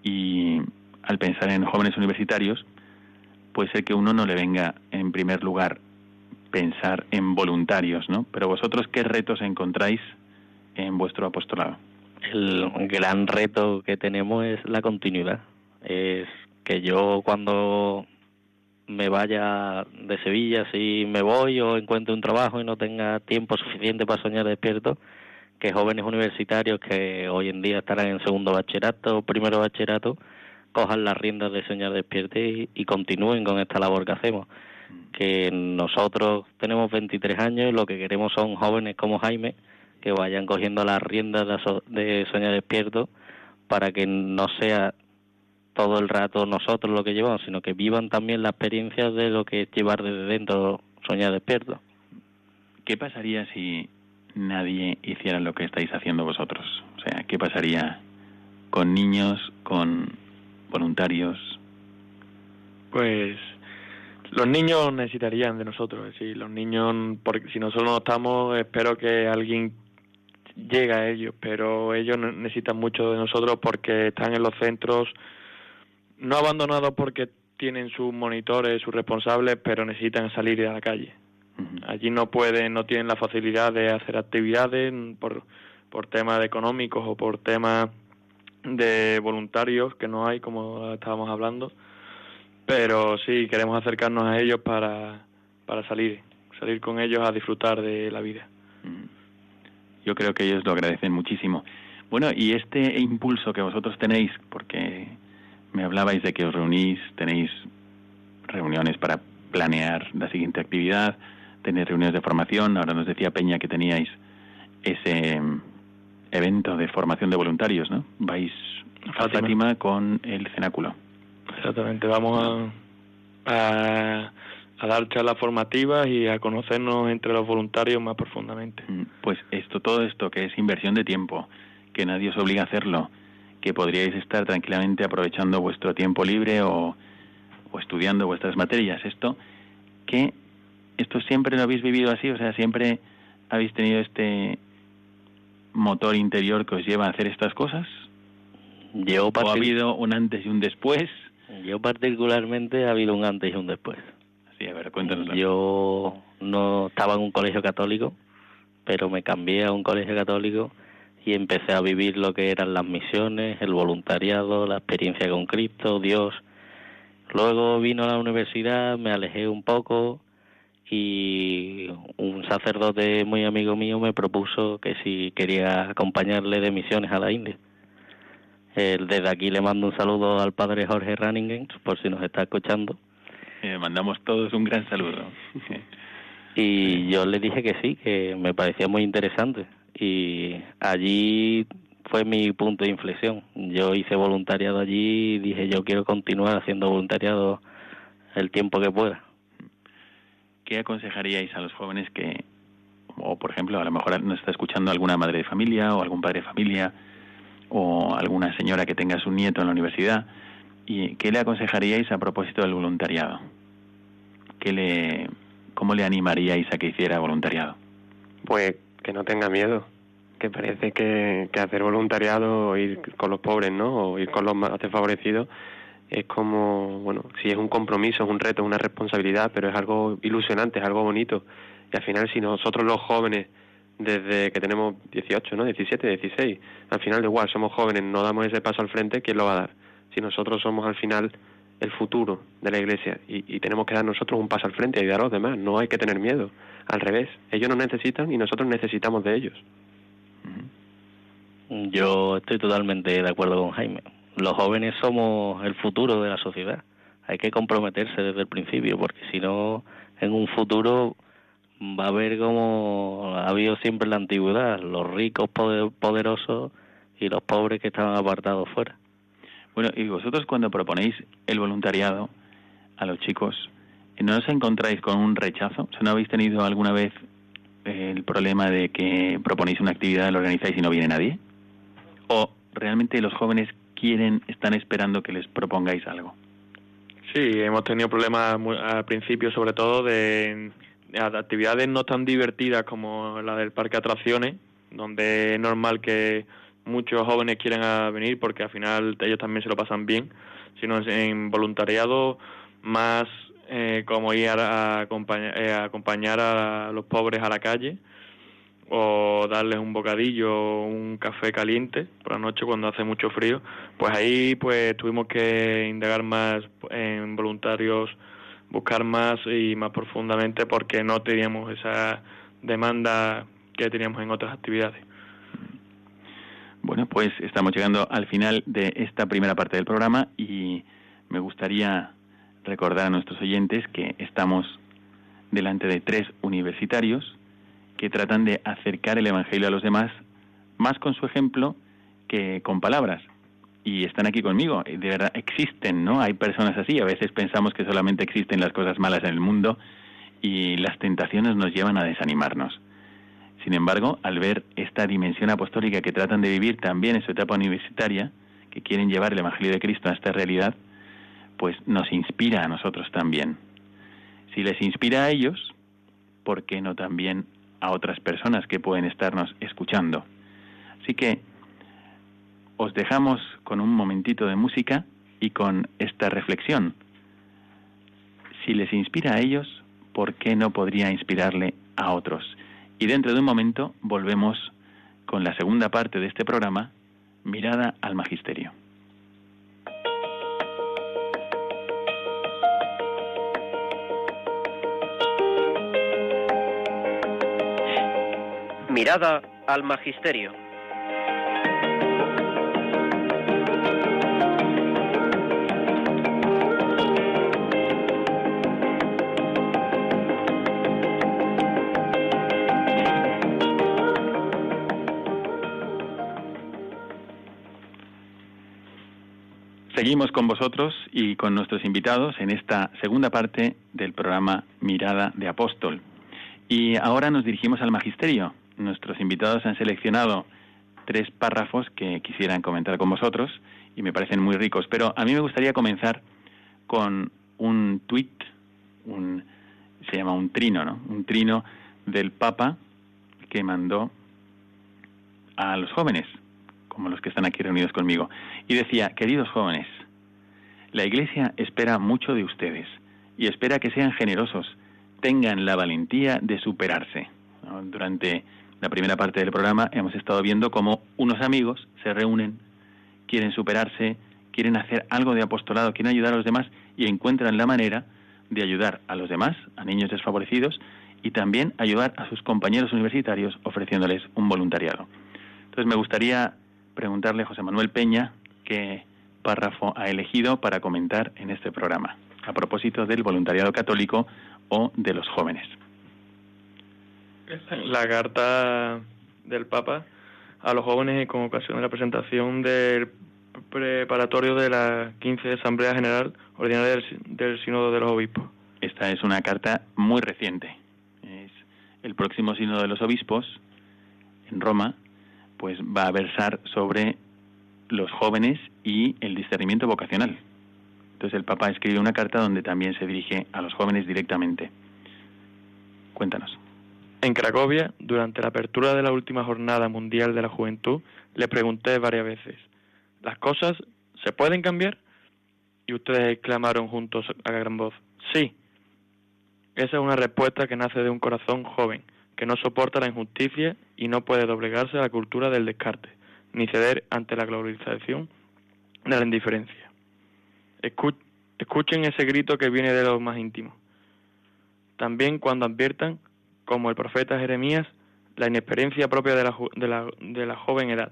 Y al pensar en jóvenes universitarios, puede ser que uno no le venga en primer lugar pensar en voluntarios, ¿no? Pero vosotros, ¿qué retos encontráis en vuestro apostolado? El gran reto que tenemos es la continuidad. Es que yo cuando me vaya de Sevilla, si me voy o encuentro un trabajo y no tenga tiempo suficiente para soñar despierto, que jóvenes universitarios que hoy en día estarán en segundo bachillerato o primero bachillerato, cojan las riendas de soñar despierto y, y continúen con esta labor que hacemos que nosotros tenemos 23 años y lo que queremos son jóvenes como Jaime que vayan cogiendo las riendas de, de Soñar Despierto para que no sea todo el rato nosotros lo que llevamos, sino que vivan también la experiencia de lo que es llevar desde dentro Soñar Despierto. ¿Qué pasaría si nadie hiciera lo que estáis haciendo vosotros? O sea, ¿qué pasaría con niños, con voluntarios? Pues los niños necesitarían de nosotros, decir, los niños, porque si nosotros no estamos, espero que alguien llegue a ellos, pero ellos necesitan mucho de nosotros porque están en los centros, no abandonados porque tienen sus monitores, sus responsables, pero necesitan salir a la calle. Allí no pueden, no tienen la facilidad de hacer actividades por, por temas económicos o por temas de voluntarios que no hay, como estábamos hablando. Pero sí, queremos acercarnos a ellos para, para salir, salir con ellos a disfrutar de la vida. Yo creo que ellos lo agradecen muchísimo. Bueno, y este impulso que vosotros tenéis, porque me hablabais de que os reunís, tenéis reuniones para planear la siguiente actividad, tenéis reuniones de formación, ahora nos decía Peña que teníais ese mm, evento de formación de voluntarios, ¿no? Vais a Fátima, con el cenáculo. Exactamente, vamos a, a, dar charlas formativas y a conocernos entre los voluntarios más profundamente. Mm, pues esto, todo esto que es inversión de tiempo, que nadie os obliga a hacerlo, que podríais estar tranquilamente aprovechando vuestro tiempo libre o, o estudiando vuestras materias. Esto, que esto siempre lo habéis vivido así, o sea, siempre habéis tenido este motor interior que os lleva a hacer estas cosas. Yo ¿O ha habido un antes y un después? Yo particularmente ha habido un antes y un después. Sí, a ver, cuéntanos. Yo no estaba en un colegio católico, pero me cambié a un colegio católico y empecé a vivir lo que eran las misiones, el voluntariado, la experiencia con Cristo, Dios. Luego vino a la universidad, me alejé un poco y un sacerdote muy amigo mío me propuso que si quería acompañarle de misiones a la India. desde aquí le mando un saludo al padre Jorge Runningen, por si nos está escuchando. Eh, mandamos todos un gran saludo. y yo le dije que sí, que me parecía muy interesante y allí fue mi punto de inflexión. Yo hice voluntariado allí y dije yo quiero continuar haciendo voluntariado el tiempo que pueda. ¿Qué aconsejaríais a los jóvenes que, o por ejemplo, a lo mejor nos está escuchando alguna madre de familia o algún padre de familia o alguna señora que tenga su nieto en la universidad? ¿Y qué le aconsejaríais a propósito del voluntariado? ¿Qué le, ¿Cómo le animaríais a que hiciera voluntariado? Pues que no tenga miedo, que parece que, que hacer voluntariado ir con los pobres, ¿no? O ir con los más desfavorecidos es como, bueno, si es un compromiso, es un reto, es una responsabilidad, pero es algo ilusionante, es algo bonito. Y al final, si nosotros los jóvenes, desde que tenemos 18, ¿no? 17, 16, al final igual somos jóvenes, no damos ese paso al frente, ¿quién lo va a dar? Si nosotros somos al final el futuro de la iglesia y, y tenemos que dar nosotros un paso al frente y ayudar a los demás, no hay que tener miedo. Al revés, ellos nos necesitan y nosotros necesitamos de ellos. Yo estoy totalmente de acuerdo con Jaime. Los jóvenes somos el futuro de la sociedad. Hay que comprometerse desde el principio, porque si no, en un futuro va a haber como ha habido siempre en la antigüedad, los ricos poderosos y los pobres que estaban apartados fuera. Bueno, y vosotros cuando proponéis el voluntariado a los chicos, ¿no os encontráis con un rechazo? O ¿No habéis tenido alguna vez eh, el problema de que proponéis una actividad, la organizáis y no viene nadie? ¿O realmente los jóvenes quieren, están esperando que les propongáis algo? Sí, hemos tenido problemas al principio, sobre todo de, de actividades no tan divertidas como la del parque atracciones, donde es normal que muchos jóvenes quieran venir porque al final ellos también se lo pasan bien, sino en voluntariado más eh, como ir a, eh, acompañar a los pobres a la calle o darles un bocadillo un café caliente por la noche cuando hace mucho frío, pues ahí pues tuvimos que indagar más en voluntarios, buscar más y más profundamente porque no teníamos esa demanda que teníamos en otras actividades. Bueno, pues estamos llegando al final de esta primera parte del programa y me gustaría recordar a nuestros oyentes que estamos delante de tres universitarios que tratan de acercar el Evangelio a los demás más con su ejemplo que con palabras. Y están aquí conmigo. De verdad, existen, ¿no? Hay personas así. A veces pensamos que solamente existen las cosas malas en el mundo y las tentaciones nos llevan a desanimarnos. Sin embargo, al ver esta dimensión apostólica que tratan de vivir también en su etapa universitaria, que quieren llevar el Evangelio de Cristo a esta realidad, pues nos inspira a nosotros también. Si les inspira a ellos, ¿por qué no también a otras personas que pueden estarnos escuchando? Así que os dejamos con un momentito de música y con esta reflexión. si les inspira a ellos, ¿por qué no podría inspirarle a otros? Y dentro de un momento volvemos con la segunda parte de este programa, Mirada al Magisterio. Mirada al Magisterio. Seguimos con vosotros y con nuestros invitados en esta segunda parte del programa Mirada de Apóstol. Y ahora nos dirigimos al Magisterio. Nuestros invitados han seleccionado tres párrafos que quisieran comentar con vosotros y me parecen muy ricos. Pero a mí me gustaría comenzar con un tuit, un, se llama un trino, ¿no? Un trino del Papa que mandó a los jóvenes como los que están aquí reunidos conmigo, y decía, queridos jóvenes, la Iglesia espera mucho de ustedes y espera que sean generosos, tengan la valentía de superarse. Durante la primera parte del programa hemos estado viendo cómo unos amigos se reúnen, quieren superarse, quieren hacer algo de apostolado, quieren ayudar a los demás y encuentran la manera de ayudar a los demás, a niños desfavorecidos, y también ayudar a sus compañeros universitarios ofreciéndoles un voluntariado. Entonces me gustaría preguntarle a José Manuel Peña qué párrafo ha elegido para comentar en este programa, a propósito del voluntariado católico o de los jóvenes. La carta del Papa a los jóvenes con ocasión de la presentación del preparatorio de la 15 Asamblea General Ordinaria del, Sínodo de los Obispos. Esta es una carta muy reciente. Es el próximo Sínodo de los Obispos en Roma pues va a versar sobre los jóvenes y el discernimiento vocacional. Entonces el Papa escribe una carta donde también se dirige a los jóvenes directamente. Cuéntanos. En Cracovia, durante la apertura de la última jornada mundial de la juventud, le pregunté varias veces, ¿las cosas se pueden cambiar? Y ustedes exclamaron juntos a gran voz, sí. Esa es una respuesta que nace de un corazón joven, que no soporta la injusticia y no puede doblegarse a la cultura del descarte, ni ceder ante la globalización de la indiferencia. Escuchen ese grito que viene de los más íntimos. También cuando adviertan, como el profeta Jeremías, la inexperiencia propia de la, de la, de la joven edad.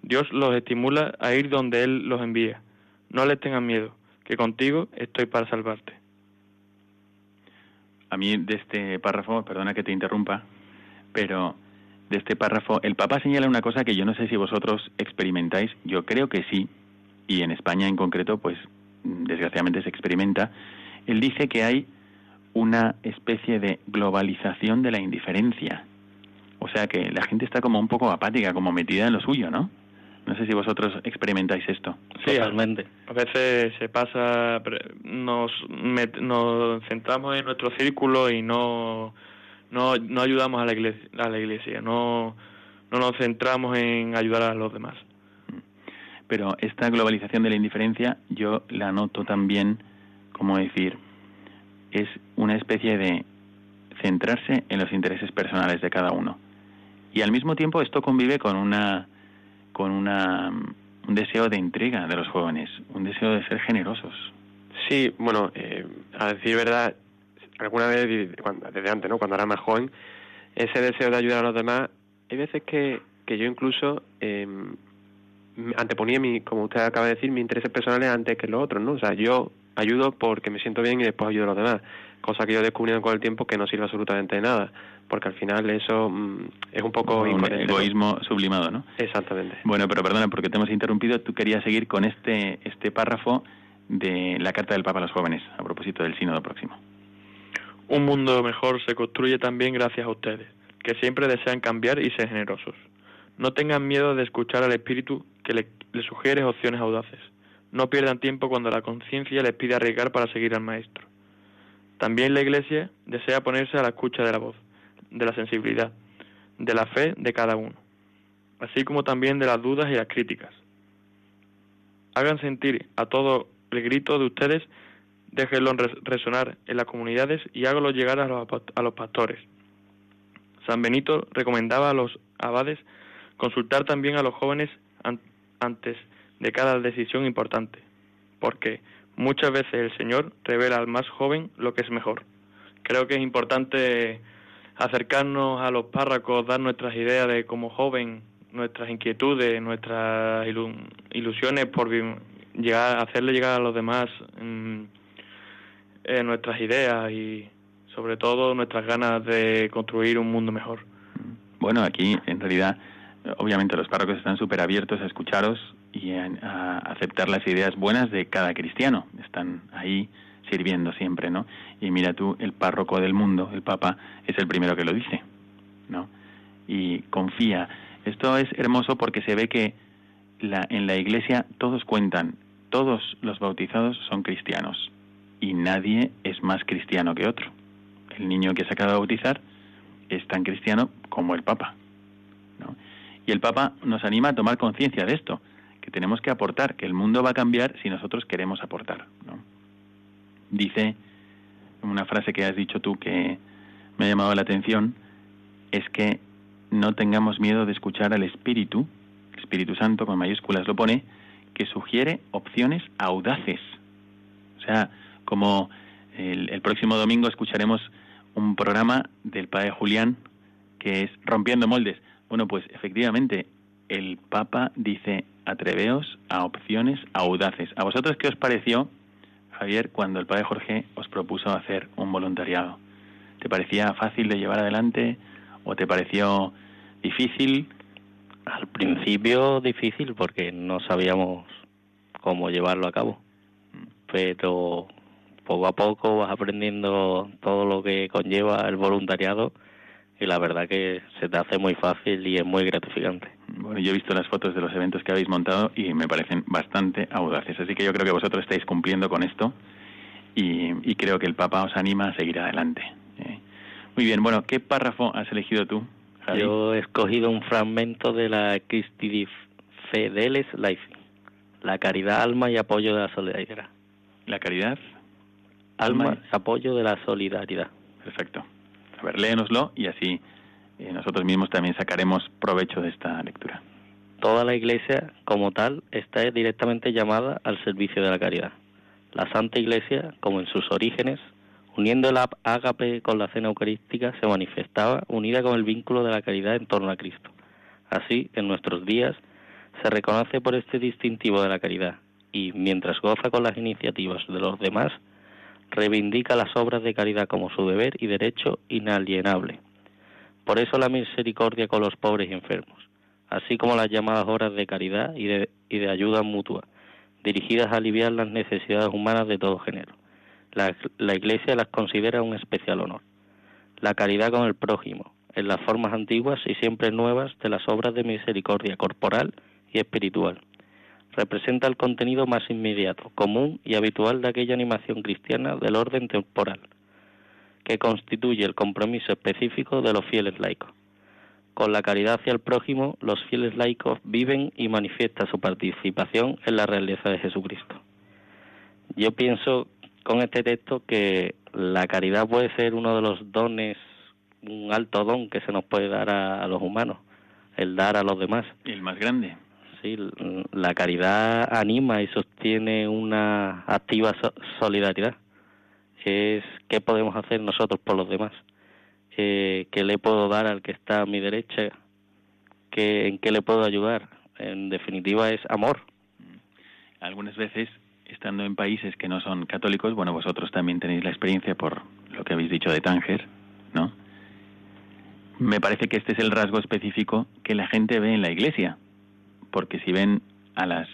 Dios los estimula a ir donde Él los envía. No les tengan miedo, que contigo estoy para salvarte. A mí de este párrafo, perdona que te interrumpa, pero de este párrafo, el Papa señala una cosa que yo no sé si vosotros experimentáis, yo creo que sí, y en España en concreto, pues desgraciadamente se experimenta. Él dice que hay una especie de globalización de la indiferencia. O sea que la gente está como un poco apática, como metida en lo suyo, ¿no? No sé si vosotros experimentáis esto. Sí, realmente. A veces se pasa, nos, nos centramos en nuestro círculo y no no, no ayudamos a la iglesia, a la iglesia no, no nos centramos en ayudar a los demás. Pero esta globalización de la indiferencia yo la noto también, como decir, es una especie de centrarse en los intereses personales de cada uno. Y al mismo tiempo esto convive con una con una un deseo de entrega de los jóvenes, un deseo de ser generosos. Sí, bueno, eh, a decir verdad, alguna vez, desde antes, ¿no? Cuando era más joven, ese deseo de ayudar a los demás, hay veces que, que yo incluso eh, anteponía, mi, como usted acaba de decir, mis intereses personales antes que los otros, ¿no? O sea, yo ayudo porque me siento bien y después ayudo a los demás, cosa que yo he descubierto con el tiempo que no sirve absolutamente de nada, porque al final eso mm, es un poco un egoísmo sublimado, ¿no? Exactamente. Bueno, pero perdona porque te hemos interrumpido, tú querías seguir con este este párrafo de la carta del Papa a los jóvenes a propósito del sínodo próximo. Un mundo mejor se construye también gracias a ustedes, que siempre desean cambiar y ser generosos. No tengan miedo de escuchar al Espíritu que les le sugiere opciones audaces. No pierdan tiempo cuando la conciencia les pide arriesgar para seguir al Maestro. También la Iglesia desea ponerse a la escucha de la voz, de la sensibilidad, de la fe de cada uno, así como también de las dudas y las críticas. Hagan sentir a todo el grito de ustedes déjenlo resonar en las comunidades y hágalo llegar a los, a los pastores. San Benito recomendaba a los abades consultar también a los jóvenes antes de cada decisión importante, porque muchas veces el Señor revela al más joven lo que es mejor. Creo que es importante acercarnos a los párracos, dar nuestras ideas de como joven, nuestras inquietudes, nuestras ilusiones por llegar, hacerle llegar a los demás mm, eh, nuestras ideas y sobre todo nuestras ganas de construir un mundo mejor. Bueno, aquí en realidad, obviamente los párrocos están súper abiertos a escucharos y a, aceptar las ideas buenas de cada cristiano. Están ahí sirviendo siempre, ¿no? Y mira tú, el párroco del mundo, el Papa, es el primero que lo dice, ¿no? Y confía. Esto es hermoso porque se ve que la, en la iglesia todos cuentan, todos los bautizados son cristianos y nadie es más cristiano que otro. El niño que se acaba de bautizar es tan cristiano como el Papa. ¿no? Y el Papa nos anima a tomar conciencia de esto, que tenemos que aportar, que el mundo va a cambiar si nosotros queremos aportar. ¿no? Dice una frase que has dicho tú que me ha llamado la atención, es que no tengamos miedo de escuchar al Espíritu, Espíritu Santo con mayúsculas lo pone, que sugiere opciones audaces. O sea, como el próximo domingo escucharemos un programa del padre Julián que es Rompiendo Moldes. Bueno, pues efectivamente el Papa dice atreveos a opciones audaces. ¿A vosotros qué os pareció, Javier, cuando el padre Jorge os propuso hacer un voluntariado? ¿Te parecía fácil de llevar adelante o te pareció difícil? Al principio difícil porque no sabíamos cómo llevarlo a cabo. Mm. Pero poco a poco vas aprendiendo todo lo que conlleva el voluntariado y la verdad que se te hace muy fácil y es muy gratificante. Bueno, yo he visto las fotos de los eventos que habéis montado y me parecen bastante audaces, así que yo creo que vosotros estáis cumpliendo con esto y, creo que el Papa os anima a seguir adelante. ¿eh? Muy bien, bueno, ¿qué párrafo has elegido tú? Yo he escogido un fragmento de la Christi Fedeles Life, la caridad, alma y apoyo de la solidaridad. ¿La caridad? alma, apoyo de la solidaridad. Perfecto. Ver, y así eh, nosotros mismos también sacaremos provecho de esta lectura. Toda la Iglesia, como tal, está directamente llamada al servicio de la caridad. La Santa Iglesia, como en sus orígenes, uniendo el ágape con la cena eucarística, se manifestaba unida con el vínculo de la caridad en torno a Cristo. Así, en nuestros días, se reconoce por este distintivo de la caridad y, mientras goza con las iniciativas de los demás, reivindica las obras de caridad como su deber y derecho inalienable. Por eso la misericordia con los pobres y enfermos, así como las llamadas obras de caridad y de, y de ayuda mutua, dirigidas a aliviar las necesidades humanas de todo género. La Iglesia las considera un especial honor. La caridad con el prójimo, en las formas antiguas y siempre nuevas de las obras de misericordia corporal y espiritual representa el contenido más inmediato, común y habitual de aquella animación cristiana del orden temporal, que constituye el compromiso específico de los fieles laicos. Con la caridad hacia el prójimo, los fieles laicos viven y manifiestan su participación en la realidad de Jesucristo. Yo pienso con este texto que la caridad puede ser uno de los dones, un alto don que se nos puede dar a, los humanos, el dar a los demás. El más grande sí, la caridad anima y sostiene una activa solidaridad. Es qué podemos hacer nosotros por los demás. ¿Qué le puedo dar al que está a mi derecha? ¿Qué, ¿En qué le puedo ayudar? En definitiva es amor. Algunas veces, estando en países que no son católicos, bueno, vosotros también tenéis la experiencia por lo que habéis dicho de Tánger, ¿no? Me parece que este es el rasgo específico que la gente ve en la iglesia porque si ven a las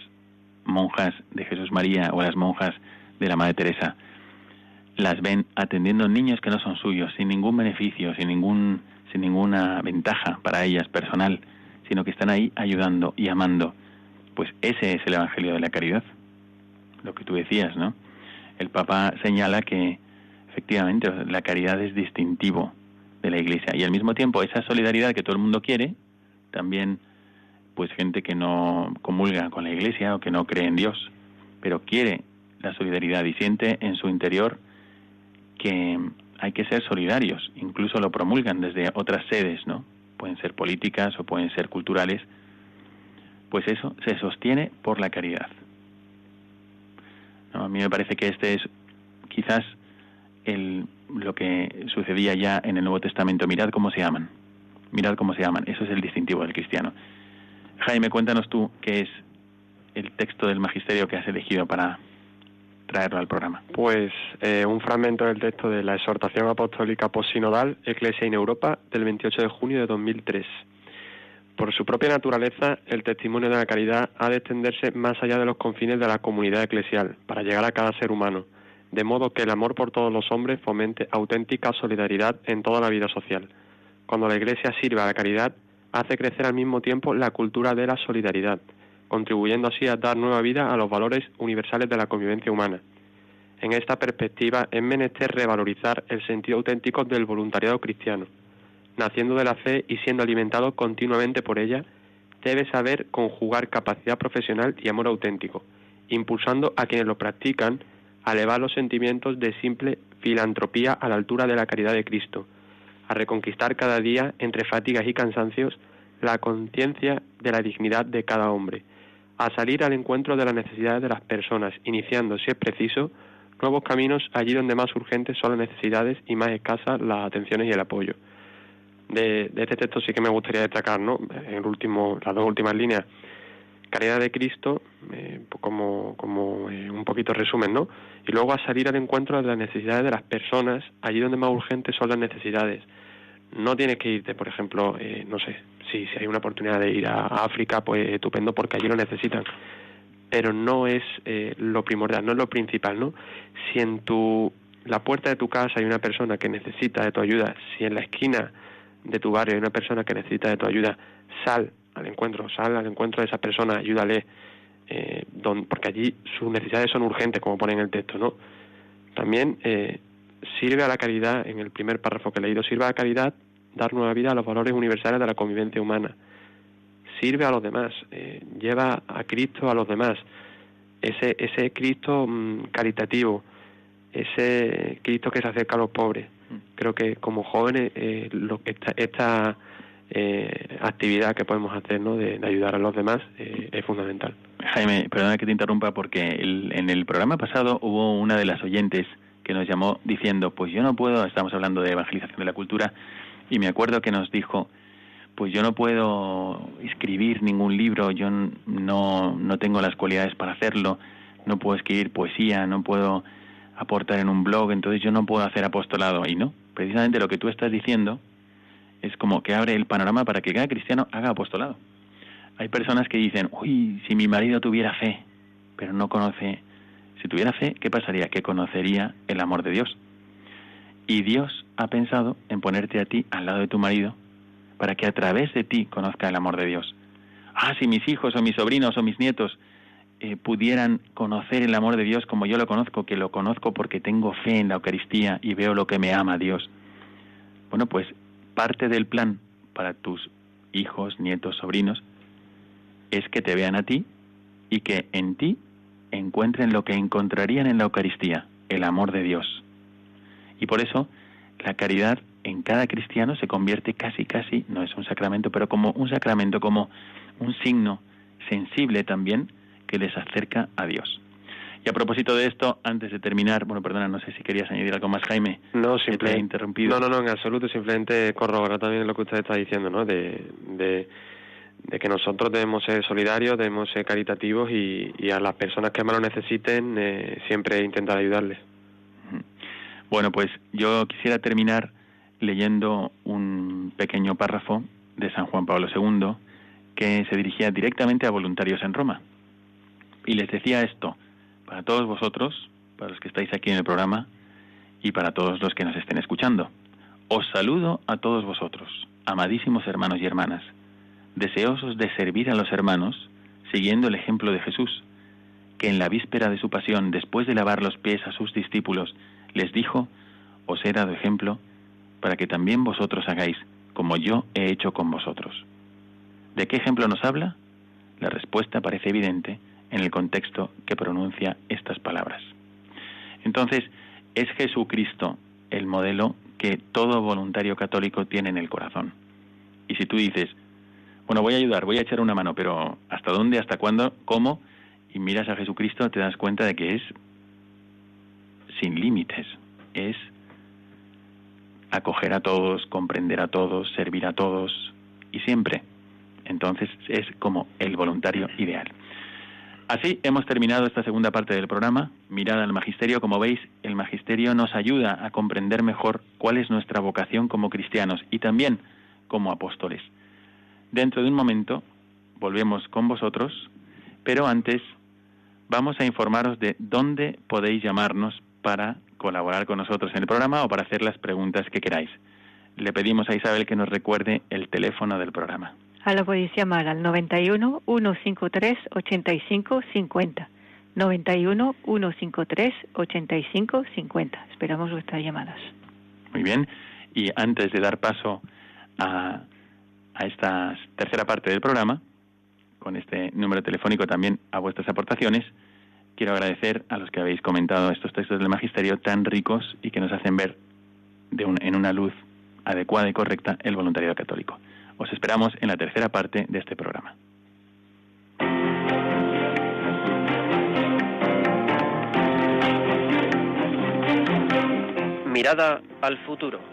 monjas de Jesús María o a las monjas de la Madre Teresa, las ven atendiendo niños que no son suyos, sin ningún beneficio, sin ningún sin ninguna ventaja para ellas personal, sino que están ahí ayudando y amando. Pues ese es el evangelio de la caridad. Lo que tú decías, ¿no? El Papa señala que efectivamente la caridad es distintivo de la Iglesia y al mismo tiempo esa solidaridad que todo el mundo quiere también pues gente que no comulga con la iglesia o que no cree en Dios, pero quiere la solidaridad y siente en su interior que hay que ser solidarios, incluso lo promulgan desde otras sedes, ¿no? Pueden ser políticas o pueden ser culturales, pues eso se sostiene por la caridad. A mí me parece que este es quizás el, lo que sucedía ya en el Nuevo Testamento. Mirad cómo se llaman. Mirad cómo se llaman. Eso es el distintivo del cristiano. Jaime, cuéntanos tú qué es el texto del magisterio que has elegido para traerlo al programa. Pues eh, un fragmento del texto de la exhortación apostólica posinodal Eclesia en Europa del 28 de junio de 2003. Por su propia naturaleza, el testimonio de la caridad ha de extenderse más allá de los confines de la comunidad eclesial, para llegar a cada ser humano, de modo que el amor por todos los hombres fomente auténtica solidaridad en toda la vida social. Cuando la Iglesia sirve a la caridad, hace crecer al mismo tiempo la cultura de la solidaridad, contribuyendo así a dar nueva vida a los valores universales de la convivencia humana. En esta perspectiva es menester revalorizar el sentido auténtico del voluntariado cristiano naciendo de la fe y siendo alimentado continuamente por ella, debe saber conjugar capacidad profesional y amor auténtico, impulsando a quienes lo practican a elevar los sentimientos de simple filantropía a la altura de la caridad de Cristo, a reconquistar cada día, entre fatigas y cansancios, la conciencia de la dignidad de cada hombre, a salir al encuentro de las necesidades de las personas, iniciando, si es preciso, nuevos caminos allí donde más urgentes son las necesidades y más escasas las atenciones y el apoyo de, este texto sí que me gustaría destacar, ¿no? El último, las dos últimas líneas, caridad de Cristo, eh, pues como, como eh, un poquito resumen, ¿no? Y luego a salir al encuentro de las necesidades de las personas, allí donde más urgentes son las necesidades. No tienes que irte, por ejemplo, eh, no sé, si, si hay una oportunidad de ir a, África, pues estupendo porque allí lo necesitan. Pero no es lo primordial, no es lo principal, ¿no? Si en tu la puerta de tu casa hay una persona que necesita de tu ayuda, si en la esquina de tu barrio hay una persona que necesita de tu ayuda, sal al encuentro, sal al encuentro de esa persona, ayúdale, eh, porque allí sus necesidades son urgentes, como pone en el texto, ¿no? También eh, sirve a la caridad, en el primer párrafo que he leído, sirve a la caridad dar nueva vida a los valores universales de la convivencia humana. Sirve a los demás, eh, lleva a Cristo a los demás. Ese, ese Cristo mm, caritativo, ese Cristo que se acerca a los pobres, creo que como jóvenes eh, lo, esta, esta eh, actividad que podemos hacer ¿no? de, ayudar a los demás eh, es fundamental. Jaime, perdona que te interrumpa porque en el programa pasado hubo una de las oyentes que nos llamó diciendo, pues yo no puedo, estamos hablando de evangelización de la cultura, y me acuerdo que nos dijo, pues yo no puedo escribir ningún libro, yo no, no tengo las cualidades para hacerlo, no puedo escribir poesía, no puedo aportar en un blog, entonces yo no puedo hacer apostolado ahí, ¿no? Precisamente lo que tú estás diciendo es como que abre el panorama para que cada cristiano haga apostolado. Hay personas que dicen, uy, si mi marido tuviera fe, pero no conoce, si tuviera fe, ¿qué pasaría? Que conocería el amor de Dios. Y Dios ha pensado en ponerte a ti al lado de tu marido para que a través de ti conozca el amor de Dios. Ah, si mis hijos o mis sobrinos o mis nietos eh, pudieran conocer el amor de Dios como yo lo conozco, que lo conozco porque tengo fe en la Eucaristía y veo lo que me ama Dios. Bueno, pues parte del plan para tus hijos, nietos, sobrinos, es que te vean a ti y que en ti encuentren lo que encontrarían en la Eucaristía, el amor de Dios. Y por eso la caridad en cada cristiano se convierte casi, casi, no es un sacramento, pero como un sacramento, como un signo sensible también que les acerca a Dios. Y a propósito de esto, antes de terminar, bueno, perdona, no sé si querías añadir algo más, Jaime. No, simplemente. interrumpido. No, no, no, en absoluto. Simplemente corroborar también lo que usted está diciendo, ¿no? De, de, que nosotros debemos ser solidarios, debemos ser caritativos y, a las personas que más lo necesiten eh, siempre intentar ayudarles. Bueno, pues yo quisiera terminar leyendo un pequeño párrafo de San Juan Pablo II que se dirigía directamente a voluntarios en Roma. Y les decía esto, para todos vosotros, para los que estáis aquí en el programa y para todos los que nos estén escuchando. Os saludo a todos vosotros, amadísimos hermanos y hermanas, deseosos de servir a los hermanos, siguiendo el ejemplo de Jesús, que en la víspera de su pasión, después de lavar los pies a sus discípulos, les dijo, os he dado ejemplo, para que también vosotros hagáis como yo he hecho con vosotros. ¿De qué ejemplo nos habla? La respuesta parece evidente en el contexto que pronuncia estas palabras. Entonces, es Jesucristo el modelo que todo voluntario católico tiene en el corazón. Y si tú dices, bueno, voy a ayudar, voy a echar una mano, pero ¿hasta dónde, hasta cuándo, cómo? Y miras a Jesucristo, te das cuenta de que es sin límites, es acoger a todos, comprender a todos, servir a todos y siempre. Entonces es como el voluntario ideal. Así hemos terminado esta segunda parte del programa. Mirada al Magisterio. Como veis, el Magisterio nos ayuda a comprender mejor cuál es nuestra vocación como cristianos y también como apóstoles. Dentro de un momento volvemos con vosotros, pero antes vamos a informaros de dónde podéis llamarnos para colaborar con nosotros en el programa o para hacer las preguntas que queráis. Le pedimos a Isabel que nos recuerde el teléfono del programa. A lo podéis llamar al 91 153 85 50. 91 153 85 50. Esperamos vuestras llamadas. Muy bien. Y antes de dar paso a, a esta tercera parte del programa, con este número telefónico también a vuestras aportaciones, quiero agradecer a los que habéis comentado estos textos del Magisterio tan ricos y que nos hacen ver de en una luz adecuada y correcta el voluntariado católico. Os esperamos en la tercera parte de este programa. Mirada al futuro.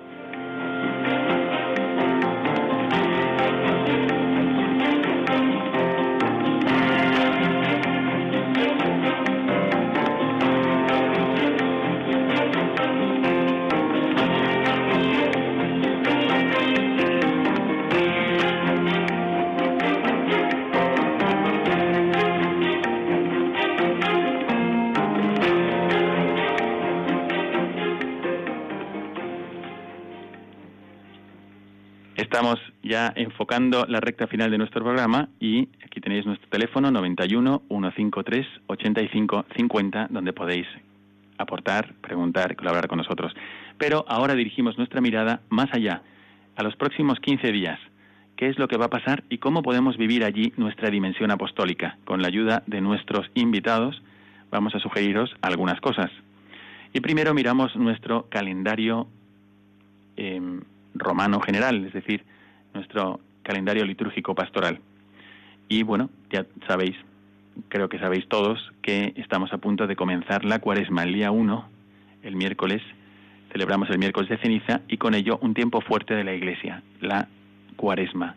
Estamos ya enfocando la recta final de nuestro programa y aquí tenéis nuestro teléfono 91 153 85 50 donde podéis aportar, preguntar, colaborar con nosotros. Pero ahora dirigimos nuestra mirada más allá, a los próximos 15 días. ¿Qué es lo que va a pasar y cómo podemos vivir allí nuestra dimensión apostólica? Con la ayuda de nuestros invitados vamos a sugeriros algunas cosas. Y primero miramos nuestro calendario eh, romano general, es decir, nuestro calendario litúrgico pastoral. Y bueno, ya sabéis, creo que sabéis todos, que estamos a punto de comenzar la cuaresma, el día 1, el miércoles, celebramos el miércoles de ceniza y con ello un tiempo fuerte de la Iglesia, la cuaresma.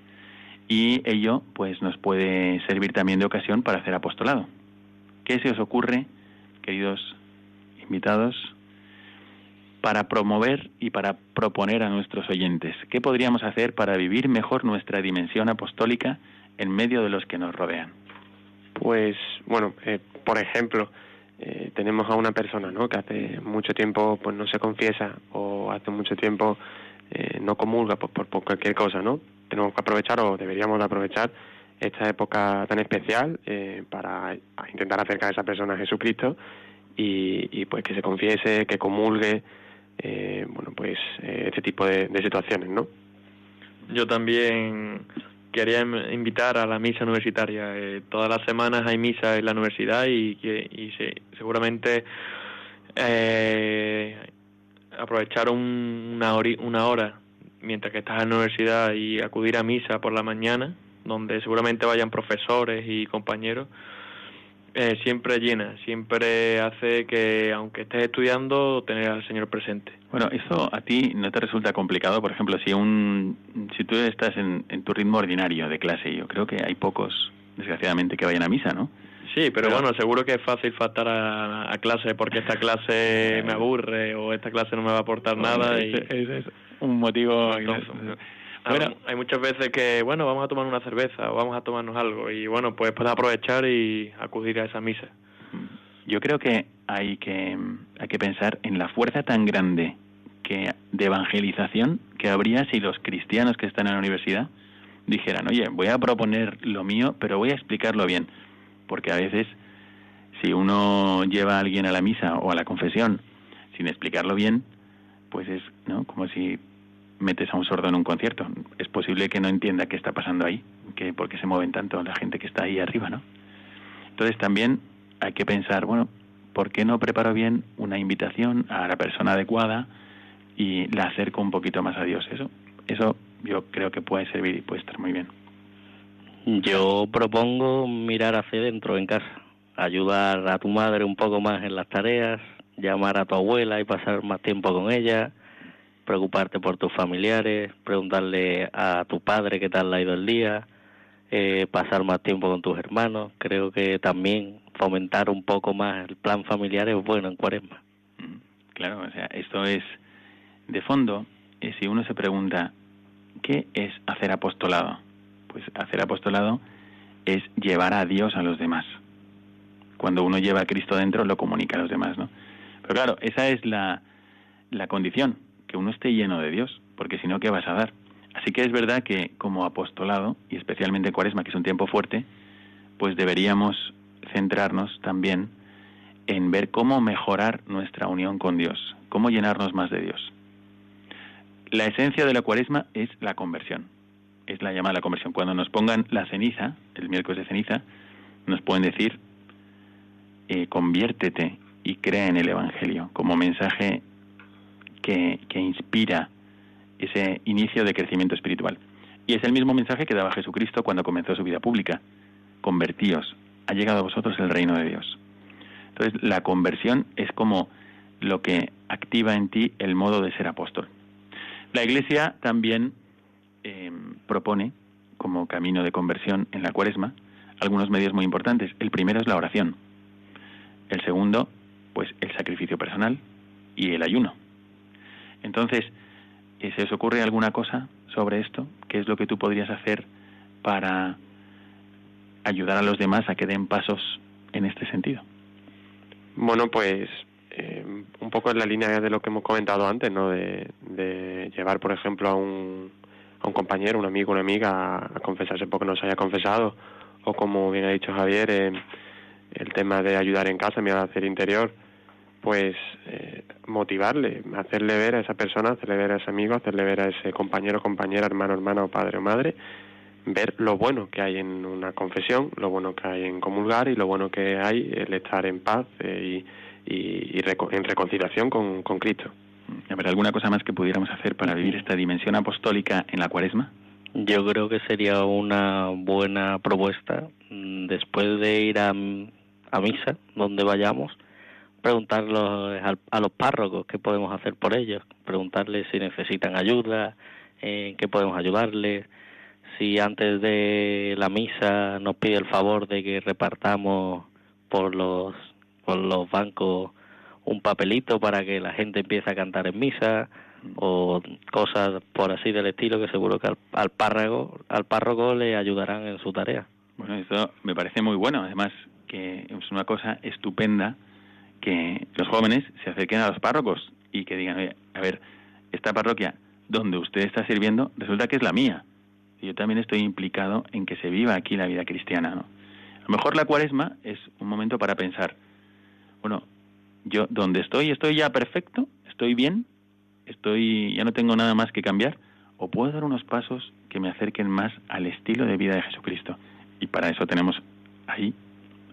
Y ello pues nos puede servir también de ocasión para hacer apostolado. ¿Qué se os ocurre, queridos invitados, para promover y para proponer a nuestros oyentes? ¿Qué podríamos hacer para vivir mejor nuestra dimensión apostólica en medio de los que nos rodean? Pues, bueno, eh, por ejemplo, eh, tenemos a una persona ¿no? que hace mucho tiempo pues no se confiesa o hace mucho tiempo eh, no comulga pues, por, cualquier cosa, ¿no? Tenemos que aprovechar o deberíamos de aprovechar esta época tan especial para intentar acercar a esa persona a Jesucristo y, y pues que se confiese, que comulgue, eh, bueno, pues eh, este tipo de, situaciones, ¿no? Yo también quería invitar a la misa universitaria. Eh, todas las semanas hay misa en la universidad y, y, seguramente aprovechar una, una hora mientras que estás en la universidad y acudir a misa por la mañana, donde seguramente vayan profesores y compañeros, eh, siempre llena, siempre hace que, aunque estés estudiando, tener al Señor presente. Bueno, eso a ti no te resulta complicado, por ejemplo, si un, si tú estás en, tu ritmo ordinario de clase, yo creo que hay pocos, desgraciadamente, que vayan a misa, ¿no? Sí, pero, bueno, seguro que es fácil faltar a, clase porque esta clase me aburre o esta clase no me va a aportar nada. y... es, un motivo. Bueno, hay muchas veces que, bueno, vamos a tomar una cerveza o vamos a tomarnos algo y bueno, pues puedes aprovechar y acudir a esa misa. Yo creo que hay que hay que pensar en la fuerza tan grande que de evangelización que habría si los cristianos que están en la universidad dijeran, oye, voy a proponer lo mío, pero voy a explicarlo bien, porque a veces si uno lleva a alguien a la misa o a la confesión sin explicarlo bien, pues es no como si metes a un sordo en un concierto. Es posible que no entienda qué está pasando ahí, que por qué se mueven tanto la gente que está ahí arriba, ¿no? Entonces también hay que pensar, bueno, ¿por qué no preparo bien una invitación a la persona adecuada y la acerco un poquito más a Dios? Eso, eso yo creo que puede servir y puede estar muy bien. Yo propongo mirar hacia dentro en casa, ayudar a tu madre un poco más en las tareas, llamar a tu abuela y pasar más tiempo con ella, preocuparte por tus familiares, preguntarle a tu padre qué tal ha ido el día, eh, pasar más tiempo con tus hermanos. Creo que también fomentar un poco más el plan familiar es bueno en cuaresma. Claro, o sea, esto es de fondo, eh, si uno se pregunta, ¿qué es hacer apostolado? Pues hacer apostolado es llevar a Dios a los demás. Cuando uno lleva a Cristo dentro, lo comunica a los demás, ¿no? Pero claro, esa es la, la condición, que uno esté lleno de Dios, porque si no, ¿qué vas a dar? Así que es verdad que como apostolado, y especialmente Cuaresma, que es un tiempo fuerte, pues deberíamos centrarnos también en ver cómo mejorar nuestra unión con Dios, cómo llenarnos más de Dios. La esencia de la Cuaresma es la conversión, es la llamada la conversión. Cuando nos pongan la ceniza, el miércoles de ceniza, nos pueden decir, eh, conviértete y crea en el Evangelio como mensaje que, inspira ese inicio de crecimiento espiritual. Y es el mismo mensaje que daba Jesucristo cuando comenzó su vida pública. Convertíos, ha llegado a vosotros el reino de Dios. Entonces, la conversión es como lo que activa en ti el modo de ser apóstol. La Iglesia también eh, propone, como camino de conversión en la cuaresma, algunos medios muy importantes. El primero es la oración. El segundo, pues el sacrificio personal y el ayuno. Entonces, ¿se os ocurre alguna cosa sobre esto? ¿Qué es lo que tú podrías hacer para ayudar a los demás a que den pasos en este sentido? Bueno, pues eh, un poco en la línea de lo que hemos comentado antes, ¿no? De, llevar, por ejemplo, a un, a un compañero, un amigo, una amiga a, confesarse porque no se haya confesado, o como bien ha dicho Javier, eh, el tema de ayudar en casa, mirar hacia el interior, pues eh, motivarle, hacerle ver a esa persona, hacerle ver a ese amigo, hacerle ver a ese compañero, compañera, hermano, hermano, padre o madre, ver lo bueno que hay en una confesión, lo bueno que hay en comulgar y lo bueno que hay el estar en paz eh, y, y, en reconciliación con, con Cristo. ¿Habrá alguna cosa más que pudiéramos hacer para vivir esta dimensión apostólica en la cuaresma? Yo creo que sería una buena propuesta mm, después de ir a, a misa, donde vayamos, preguntarles a, los párrocos qué podemos hacer por ellos, preguntarles si necesitan ayuda, en qué podemos ayudarles, si antes de la misa nos pide el favor de que repartamos por los por los bancos un papelito para que la gente empiece a cantar en misa o cosas por así del estilo que seguro que al, al párroco al párroco le ayudarán en su tarea. Bueno, eso me parece muy bueno, además que es una cosa estupenda que los jóvenes se acerquen a los párrocos y que digan, oye, a ver, esta parroquia donde usted está sirviendo resulta que es la mía. Y yo también estoy implicado en que se viva aquí la vida cristiana, ¿no? A lo mejor la cuaresma es un momento para pensar, bueno, yo donde estoy estoy ya perfecto, estoy bien, estoy ya no tengo nada más que cambiar o puedo dar unos pasos que me acerquen más al estilo de vida de Jesucristo. Y para eso tenemos ahí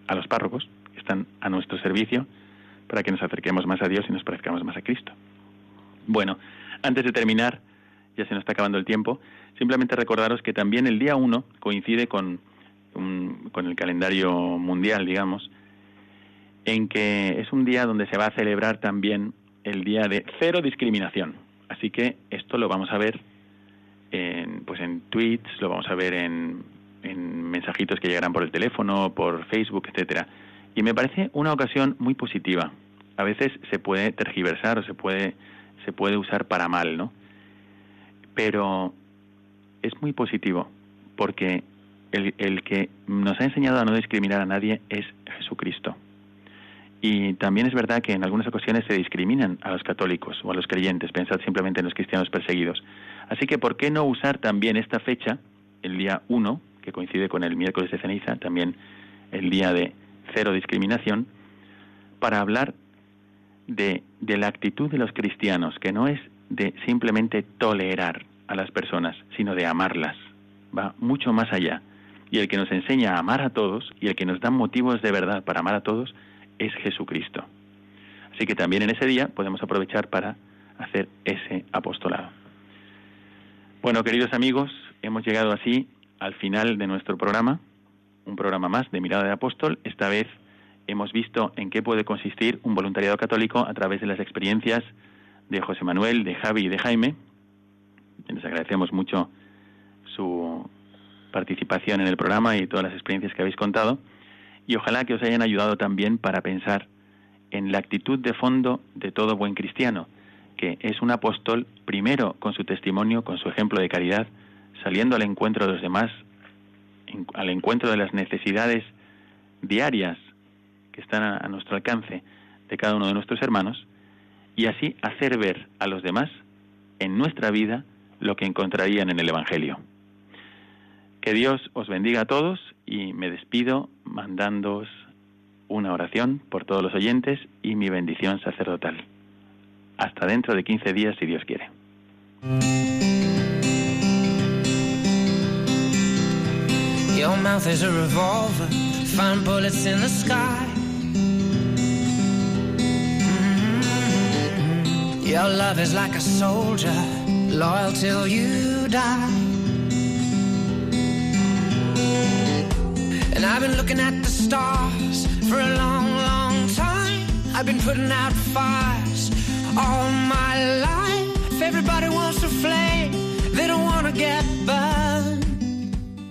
a los párrocos que están a nuestro servicio para que nos acerquemos más a Dios y nos parezcamos más a Cristo. Bueno, antes de terminar, ya se nos está acabando el tiempo, simplemente recordaros que también el día 1 coincide con, con el calendario mundial, digamos, en que es un día donde se va a celebrar también el día de cero discriminación. Así que esto lo vamos a ver en, pues en tweets, lo vamos a ver en, en mensajitos que llegarán por el teléfono, por Facebook, etcétera. Y me parece una ocasión muy positiva. A veces se puede tergiversar o se puede, se puede usar para mal, ¿no? Pero es muy positivo porque el, el que nos ha enseñado a no discriminar a nadie es Jesucristo. Y también es verdad que en algunas ocasiones se discriminan a los católicos o a los creyentes, pensad simplemente en los cristianos perseguidos. Así que, ¿por qué no usar también esta fecha, el día 1, que coincide con el miércoles de ceniza, también el día de cero discriminación, para hablar de, de la actitud de los cristianos, que no es de simplemente tolerar a las personas, sino de amarlas. Va mucho más allá. Y el que nos enseña a amar a todos y el que nos da motivos de verdad para amar a todos es Jesucristo. Así que también en ese día podemos aprovechar para hacer ese apostolado. Bueno, queridos amigos, hemos llegado así al final de nuestro programa, un programa más de Mirada de Apóstol. Esta vez hemos visto en qué puede consistir un voluntariado católico a través de las experiencias de José Manuel, de Javi y de Jaime. Les agradecemos mucho su participación en el programa y todas las experiencias que habéis contado. Y ojalá que os hayan ayudado también para pensar en la actitud de fondo de todo buen cristiano, que es un apóstol primero con su testimonio, con su ejemplo de caridad, saliendo al encuentro de los demás, al encuentro de las necesidades diarias que están a, nuestro alcance de cada uno de nuestros hermanos, y así hacer ver a los demás en nuestra vida lo que encontrarían en el Evangelio. Que Dios os bendiga a todos y me despido mandándoos una oración por todos los oyentes y mi bendición sacerdotal. Hasta dentro de 15 días, si Dios quiere. Your mouth is a revolver, find bullets in the sky. Mm-hmm. Your love is like a soldier, loyal till you die. And I've been looking at the stars for a long, long time. I've been putting out fires all my life. If everybody wants to flame, they don't want to get burned.